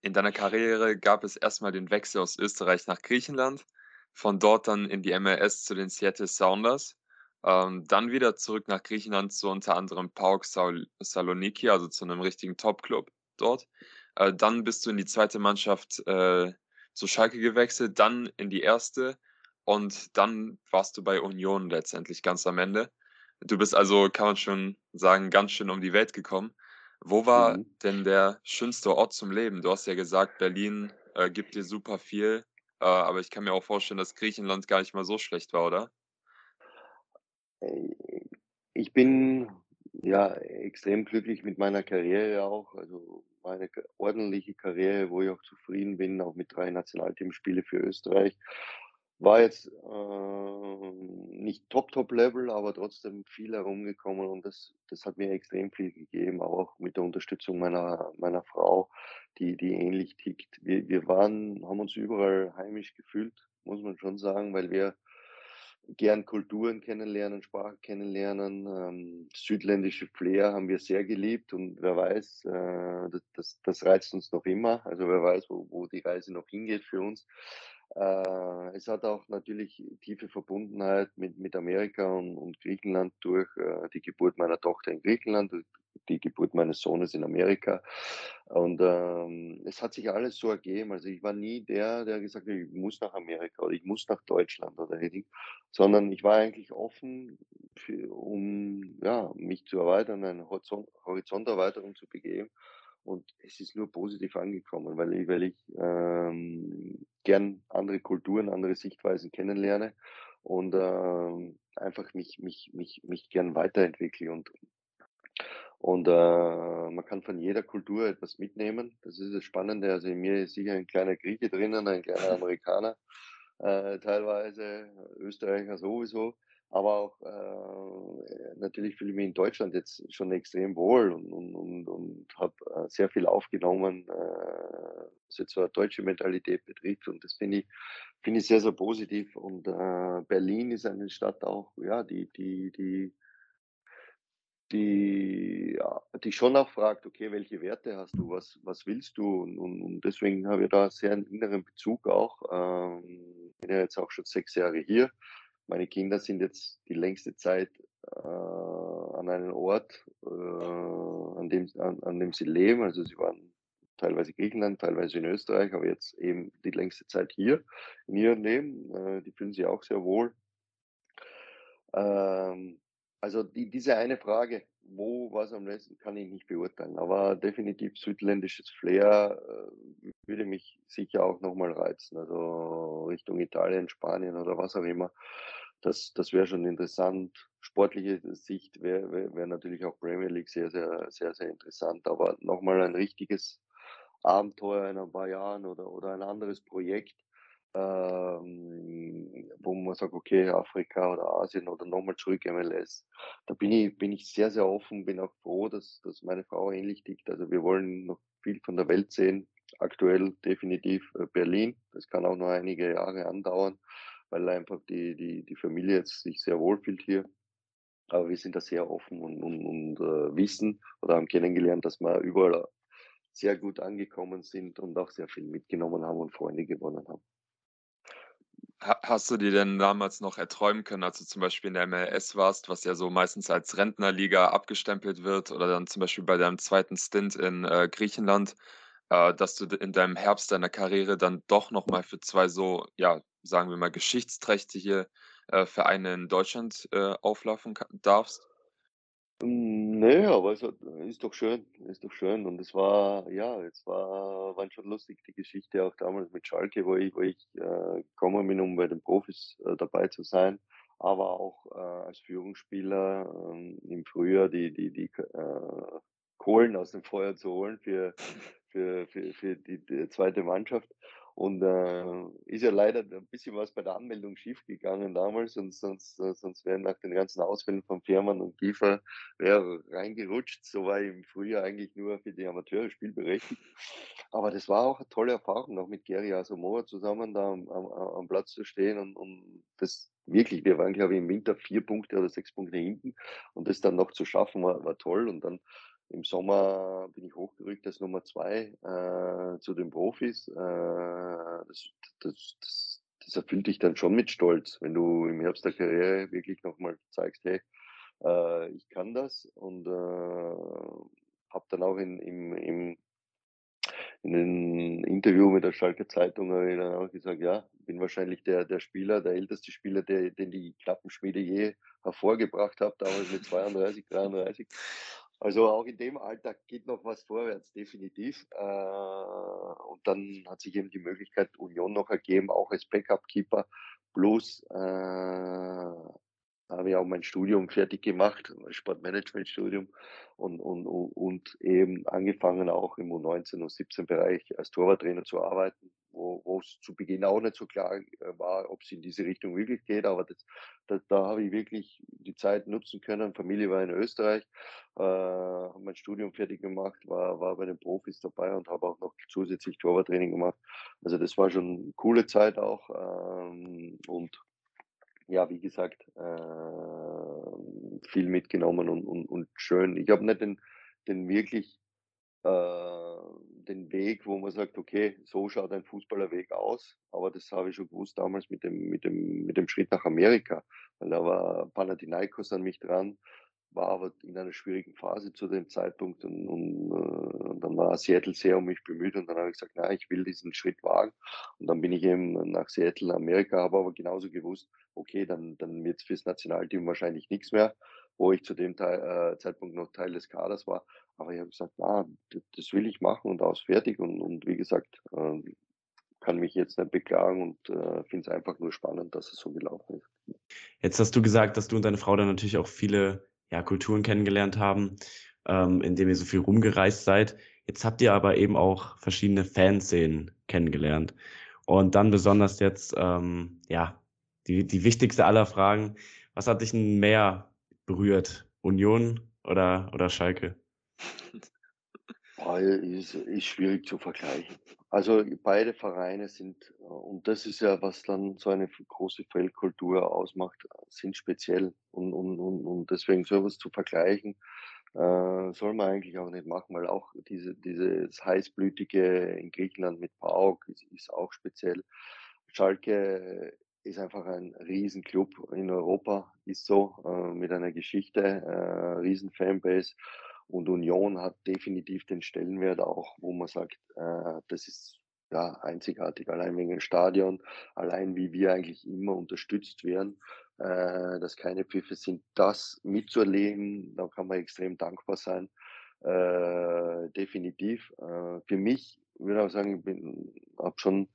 in deiner Karriere gab es erstmal den Wechsel aus Österreich nach Griechenland, von dort dann in die MLS zu den Seattle Sounders. Ähm, dann wieder zurück nach Griechenland zu unter anderem Saul Saloniki, also zu einem richtigen Top-Club dort. Äh, dann bist du in die zweite Mannschaft äh, zu Schalke gewechselt, dann in die erste und dann warst du bei Union letztendlich ganz am Ende. Du bist also, kann man schon sagen, ganz schön um die Welt gekommen. Wo war Mhm. denn der schönste Ort zum Leben? Du hast ja gesagt, Berlin äh, gibt dir super viel, äh, aber ich kann mir auch vorstellen, dass Griechenland gar nicht mal so schlecht war, oder? Äh, ich bin, ja, extrem glücklich mit meiner Karriere auch. Also, meine ordentliche Karriere, wo ich auch zufrieden bin, auch mit 3 Nationalteamspiele für Österreich. War jetzt, ähm, nicht Top, Top Level, aber trotzdem viel herumgekommen und das das hat mir extrem viel gegeben, auch mit der Unterstützung meiner meiner Frau, die die ähnlich tickt. Wir wir waren haben uns überall heimisch gefühlt, muss man schon sagen, weil wir gern Kulturen kennenlernen, Sprachen kennenlernen. Ähm, südländische Flair haben wir sehr geliebt und wer weiß, äh, das das reizt uns noch immer. Also, wer weiß, wo wo die Reise noch hingeht für uns. Äh, es hat auch natürlich tiefe Verbundenheit mit mit Amerika und und Griechenland durch, äh, die Geburt meiner Tochter in Griechenland, und die Geburt meines Sohnes in Amerika. Und, ähm, es hat sich alles so ergeben. Also, ich war nie der, der gesagt hat: „Ich muss nach Amerika oder ich muss nach Deutschland oder sondern ich war eigentlich offen für um, ja, mich zu erweitern, eine Horizont Horizonterweiterung zu begeben. Und es ist nur positiv angekommen, weil ich weil ich, ähm, gern andere Kulturen, andere Sichtweisen kennenlerne und, ähm, einfach mich mich mich mich gern weiterentwickle und und, äh, man kann von jeder Kultur etwas mitnehmen. Das ist das Spannende. Also, in mir ist sicher ein kleiner Grieche drinnen, ein kleiner Amerikaner, äh, teilweise, Österreicher sowieso, aber auch, äh, natürlich fühle ich mich in Deutschland jetzt schon extrem wohl und und und und habe, äh, sehr viel aufgenommen, äh, was jetzt so 'ne deutsche Mentalität betrifft und das finde ich finde ich sehr, sehr positiv und, äh, Berlin ist eine Stadt auch, ja, die die die die ja, die schon auch fragt: „Okay, welche Werte hast du? Was was willst du?“ Und und deswegen habe ich da sehr 'n inneren Bezug auch. Ähm, bin ja jetzt auch schon 6 Jahre hier. Meine Kinder sind jetzt die längste Zeit, äh, an einem Ort, äh, an dem an an dem sie leben. Also, sie waren teilweise Griechenland, teilweise in Österreich, aber jetzt eben die längste Zeit hier in ihrem Leben. Äh, die fühlen sich auch sehr wohl. Ähm, also die diese eine Frage, wo was am besten, kann ich nicht beurteilen, aber definitiv südländisches Flair, äh, würde mich sicher auch noch mal reizen, also Richtung Italien, Spanien oder was auch immer. Das das wäre schon interessant. Sportliche Sicht wäre wäre natürlich auch Premier League sehr, sehr sehr, sehr interessant, aber noch mal ein richtiges Abenteuer in ein paar Jahren oder oder ein anderes Projekt, ähm, wo man sagt: „Okay, Afrika oder Asien oder noch mal zurück MLS.“ Da bin ich bin ich sehr, sehr offen, bin auch froh, dass dass meine Frau ähnlich tickt. Also, wir wollen noch viel von der Welt sehen. Aktuell definitiv, äh, Berlin. Das kann auch noch einige Jahre andauern, weil einfach die die die Familie jetzt sich sehr wohlfühlt hier. Aber wir sind da sehr offen und und und, äh, wissen oder haben kennengelernt, dass wir überall sehr gut angekommen sind und auch sehr viel mitgenommen haben und Freunde gewonnen haben. Ha hast du dir denn damals noch erträumen können, als du zum Beispiel in der MLS warst, was ja so meistens als Rentnerliga abgestempelt wird oder dann zum Beispiel bei deinem zweiten Stint in, äh, Griechenland, äh, dass du in deinem Herbst deiner Karriere dann doch noch mal für 2 so, ja, sagen wir mal, geschichtsträchtige, äh, Vereine in Deutschland, äh, auflaufen darfst? Hm, ne, aber es hat ist doch schön, ist doch schön und es war ja, es war waren schon lustig, die Geschichte auch damals mit Schalke, wo ich wo ich, äh, gekommen bin, um bei den Profis, äh, dabei zu sein, aber auch, äh, als Führungsspieler, ähm, im Frühjahr die die die äh, Kohlen aus dem Feuer zu holen für für für für die die 2. Mannschaft. Und, äh, ist ja leider 'n bisschen was bei der Anmeldung schiefgegangen damals und sonst äh, sonst wären nach den ganzen Ausfällen von Fährmann und Kiefer wäre reingerutscht. So war ich im Frühjahr eigentlich nur für die Amateure spielberechtigt. Aber das war auch 'ne tolle Erfahrung, auch mit Geri Asamoah zusammen da am am am Platz zu stehen und und das wirklich wir waren, glaube ich, im Winter 4 Punkte oder 6 Punkte hinten und das dann noch zu schaffen, war war toll. Und dann im Sommer bin ich hochgerückt als Nummer 2, äh, zu den Profis. Äh, das das das das erfüllt dich dann schon mit Stolz, wenn du im Herbst der Karriere wirklich nochmal zeigst, hey, äh, ich kann das und äh, habe dann auch in, im, im, in einem Interview mit der Schalke Zeitung habe ich dann auch gesagt, ja, bin wahrscheinlich der, der Spieler, der älteste Spieler, der, den die Klappenschmiede je hervorgebracht hat, damals mit 32, 33. Also auch in dem Alter geht noch was vorwärts, definitiv. Äh, und dann hat sich eben die Möglichkeit Union noch ergeben, auch als Backup-Keeper. Plus äh, habe ich auch mein Studium fertig gemacht, Sportmanagement-Studium und, und, und eben angefangen auch im U19 und 17 Bereich als Torwarttrainer zu arbeiten wo es zu Beginn auch nicht so klar äh, war, ob es in diese Richtung wirklich geht. Aber das, da, da habe ich wirklich die Zeit nutzen können. Familie war in Österreich, äh, habe mein Studium fertig gemacht, war, war bei den Profis dabei und habe auch noch zusätzlich Torwarttraining gemacht. Also das war schon eine coole Zeit auch. Ähm, und ja, wie gesagt, äh, viel mitgenommen und, und, und schön. Ich habe nicht den, den wirklich äh, den Weg, wo man sagt, okay, so schaut ein Fußballerweg aus. Aber das habe ich schon gewusst damals mit dem, mit dem, mit dem Schritt nach Amerika, weil da war Panathinaikos an mich dran, war aber in einer schwierigen Phase zu dem Zeitpunkt und, und, äh, und dann war Seattle sehr um mich bemüht und dann habe ich gesagt, nein, ich will diesen Schritt wagen. Und dann bin ich eben nach Seattle, Amerika, habe aber genauso gewusst, okay, dann, dann wird es fürs Nationalteam wahrscheinlich nichts mehr wo ich zu dem Teil, äh, Zeitpunkt noch Teil des Kaders war. Aber ich habe gesagt, na, das will ich machen und aus fertig. Und, und wie gesagt, äh, kann mich jetzt nicht beklagen und äh, finde es einfach nur spannend, dass es so gelaufen ist. Jetzt hast du gesagt, dass du und deine Frau dann natürlich auch viele ja, Kulturen kennengelernt haben, ähm, indem ihr so viel rumgereist seid. Jetzt habt ihr aber eben auch verschiedene Fanszenen kennengelernt. Und dann besonders jetzt, ähm, ja, die, die wichtigste aller Fragen, was hat dich mehr berührt? Union oder, oder Schalke? Ist, ist schwierig zu vergleichen. Also beide Vereine sind, und das ist ja, was dann so eine große Feldkultur ausmacht, sind speziell. Und, und, und, und deswegen sowas zu vergleichen, äh, soll man eigentlich auch nicht machen, weil auch diese, dieses heißblütige in Griechenland mit PAOK ist, ist auch speziell. Schalke ist einfach ein Riesenclub in Europa, ist so, äh, mit einer Geschichte, äh, riesen Fanbase. Und Union hat definitiv den Stellenwert auch, wo man sagt, äh, das ist ja einzigartig, allein wegen dem Stadion, allein wie wir eigentlich immer unterstützt werden, äh, dass keine Pfiffe sind, das mitzuerleben, da kann man extrem dankbar sein. Äh, definitiv. Äh, für mich würde ich auch sagen, ich habe schon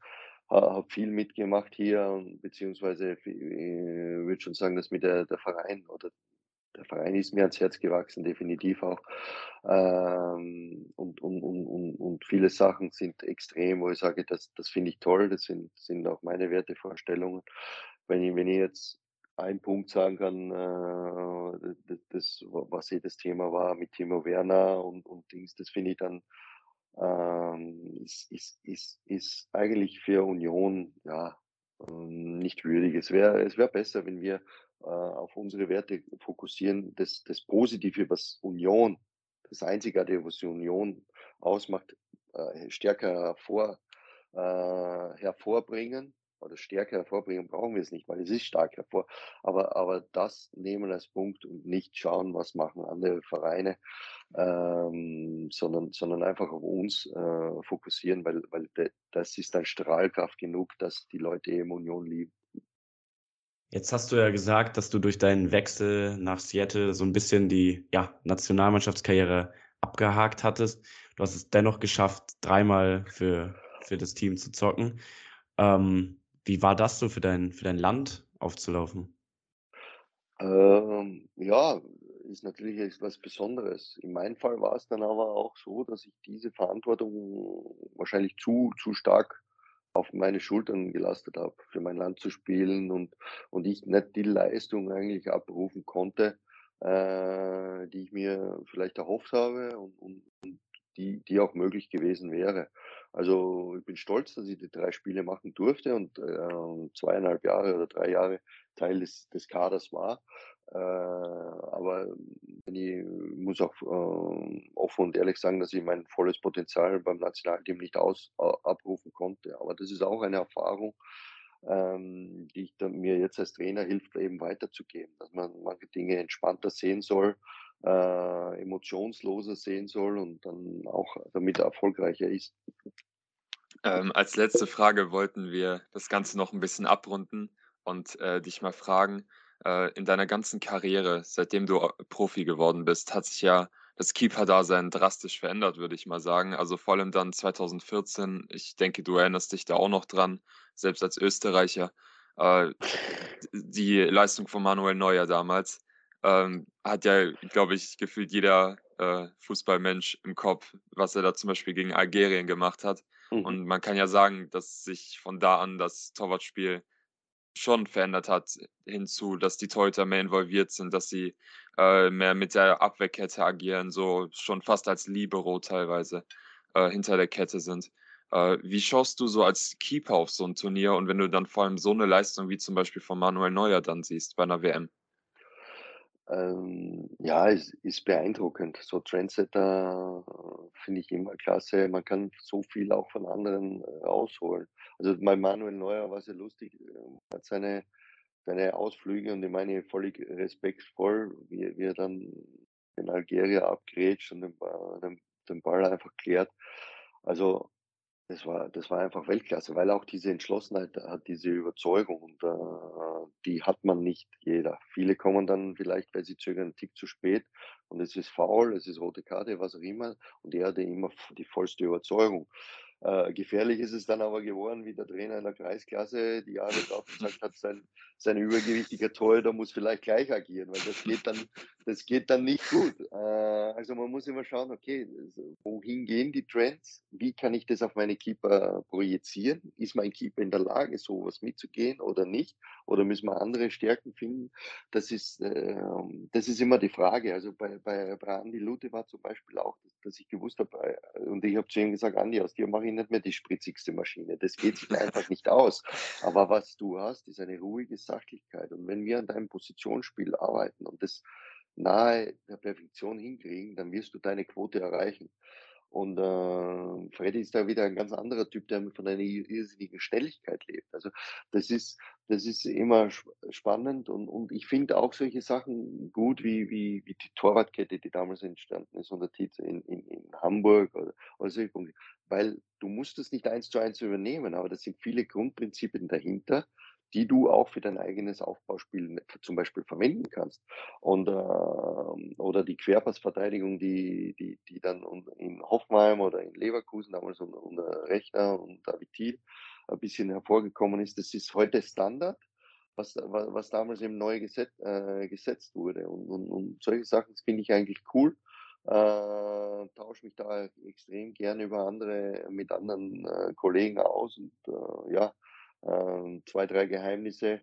habe viel mitgemacht hier, beziehungsweise ich äh, würde schon sagen, dass mir der, der Verein oder der Verein ist mir ans Herz gewachsen, definitiv auch. Ähm, und, und, und, und viele Sachen sind extrem, wo ich sage, das, das finde ich toll, das sind, sind auch meine Wertevorstellungen. Wenn ich, wenn ich jetzt einen Punkt sagen kann, äh, das, was hier das Thema war mit Timo Werner und, und Dings, das finde ich dann ähm, ist, ist, ist, ist eigentlich für Union ja, ähm, nicht würdig. Es wäre es wär besser, wenn wir äh, auf unsere Werte fokussieren, das, das Positive, was Union, das Einzigartige, was Union ausmacht, äh, stärker hervor, äh, hervorbringen oder stärker hervorbringen brauchen wir es nicht, weil es ist stark hervor. Aber, aber das nehmen als Punkt und nicht schauen, was machen andere Vereine, ähm, sondern, sondern einfach auf uns äh, fokussieren, weil, weil de, das ist dann Strahlkraft genug, dass die Leute eben Union lieben. Jetzt hast du ja gesagt, dass du durch deinen Wechsel nach Seattle so ein bisschen die ja, Nationalmannschaftskarriere abgehakt hattest. Du hast es dennoch geschafft, dreimal für, für das Team zu zocken. Ähm, wie war das so für dein, für dein Land aufzulaufen? Ähm, ja, ist natürlich etwas Besonderes. In meinem Fall war es dann aber auch so, dass ich diese Verantwortung wahrscheinlich zu, zu stark auf meine Schultern gelastet habe, für mein Land zu spielen und, und ich nicht die Leistung eigentlich abrufen konnte, äh, die ich mir vielleicht erhofft habe und, und, und die, die auch möglich gewesen wäre. Also ich bin stolz, dass ich die drei Spiele machen durfte und äh, zweieinhalb Jahre oder drei Jahre Teil des, des Kaders war. Äh, aber ich muss auch äh, offen und ehrlich sagen, dass ich mein volles Potenzial beim Nationalteam nicht aus, abrufen konnte. Aber das ist auch eine Erfahrung, ähm, die ich dann, mir jetzt als Trainer hilft, eben weiterzugeben, dass man manche Dinge entspannter sehen soll, äh, emotionsloser sehen soll und dann auch damit erfolgreicher ist. Ähm, als letzte Frage wollten wir das Ganze noch ein bisschen abrunden und äh, dich mal fragen, äh, in deiner ganzen Karriere, seitdem du äh, Profi geworden bist, hat sich ja das Keeper-Dasein drastisch verändert, würde ich mal sagen. Also vor allem dann 2014, ich denke, du erinnerst dich da auch noch dran, selbst als Österreicher, äh, die Leistung von Manuel Neuer damals ähm, hat ja, glaube ich, gefühlt jeder äh, Fußballmensch im Kopf, was er da zum Beispiel gegen Algerien gemacht hat. Mhm. Und man kann ja sagen, dass sich von da an das Torwartspiel schon verändert hat, hinzu, dass die Torhüter mehr involviert sind, dass sie äh, mehr mit der Abwehrkette agieren, so schon fast als Libero teilweise äh, hinter der Kette sind. Äh, wie schaust du so als Keeper auf so ein Turnier und wenn du dann vor allem so eine Leistung wie zum Beispiel von Manuel Neuer dann siehst bei einer WM? Ähm, ja, es ist beeindruckend. So Trendsetter äh, finde ich immer klasse. Man kann so viel auch von anderen äh, rausholen. Also bei Manuel Neuer war ja lustig, äh, hat seine, seine Ausflüge und ich meine völlig respektvoll, wie, wie er dann den Algerier abgrätscht und den, den, den Ball einfach klärt. Also das war, das war einfach Weltklasse, weil auch diese Entschlossenheit hat, diese Überzeugung und äh, die hat man nicht jeder. Viele kommen dann vielleicht, weil sie zögern, einen Tick zu spät und es ist faul, es ist rote Karte, was auch immer und er hatte immer die vollste Überzeugung. Äh, gefährlich ist es dann aber geworden, wie der Trainer in der Kreisklasse die Jahre drauf gesagt hat, sein, sein übergewichtiger Torhüter muss vielleicht gleich agieren, weil das geht dann, das geht dann nicht gut. Äh, also man muss immer schauen, okay, wohin gehen die Trends? Wie kann ich das auf meine Keeper projizieren? Ist mein Keeper in der Lage, sowas mitzugehen oder nicht? Oder müssen wir andere Stärken finden? Das ist, äh, das ist immer die Frage. Also bei, bei, bei Andi Lute war zum Beispiel auch, dass, ich gewusst habe, und ich habe zu ihm gesagt, Andi, aus dir mache ich nicht mehr die spritzigste Maschine. Das geht sich einfach nicht aus. Aber was du hast, ist eine ruhige Sachlichkeit. Und wenn wir an deinem Positionsspiel arbeiten und das nahe der Perfektion hinkriegen, dann wirst du deine Quote erreichen. Und äh, Freddy ist da wieder ein ganz anderer Typ, der von einer irrsinnigen Schnelligkeit lebt. Also das ist, das ist immer spannend und, und ich finde auch solche Sachen gut, wie, wie, wie die Torwartkette, die damals entstanden ist unter Tietze in, in, in Hamburg oder, oder solche Punkte. Weil du musst es nicht eins zu eins übernehmen, aber das sind viele Grundprinzipien dahinter, die du auch für dein eigenes Aufbauspiel zum Beispiel verwenden kannst. Und, äh, oder die Querpassverteidigung, die, die, die dann in Hoffenheim oder in Leverkusen damals unter, unter Rechner und David Thiel ein bisschen hervorgekommen ist, das ist heute Standard, was, was damals eben neu geset, äh, gesetzt wurde. Und, und, und solche Sachen finde ich eigentlich cool. Äh, tausche mich da extrem gerne über andere, mit anderen äh, Kollegen aus und äh, ja, zwei, drei Geheimnisse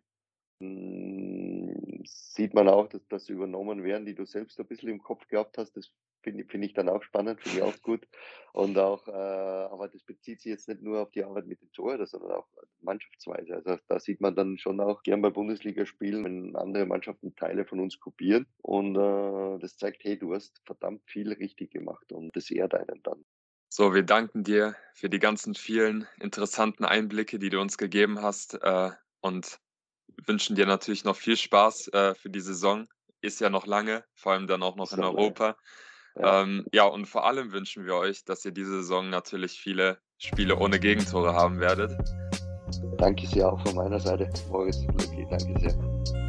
hm, sieht man auch, dass das übernommen werden, die du selbst ein bisschen im Kopf gehabt hast. Das finde find ich dann auch spannend, finde ich auch gut. Und auch, äh, aber das bezieht sich jetzt nicht nur auf die Arbeit mit dem Tor, sondern auch mannschaftsweise. Also da sieht man dann schon auch gern bei Bundesligaspielen, wenn andere Mannschaften Teile von uns kopieren. Und äh, das zeigt, hey, du hast verdammt viel richtig gemacht und das ehrt einen dann. So, wir danken dir für die ganzen vielen interessanten Einblicke, die du uns gegeben hast äh, und wünschen dir natürlich noch viel Spaß äh, für die Saison. Ist ja noch lange, vor allem dann auch noch in Europa. Ja. Ähm, ja, und vor allem wünschen wir euch, dass ihr diese Saison natürlich viele Spiele ohne Gegentore haben werdet. Danke sehr auch von meiner Seite, Moritz. Okay, danke sehr.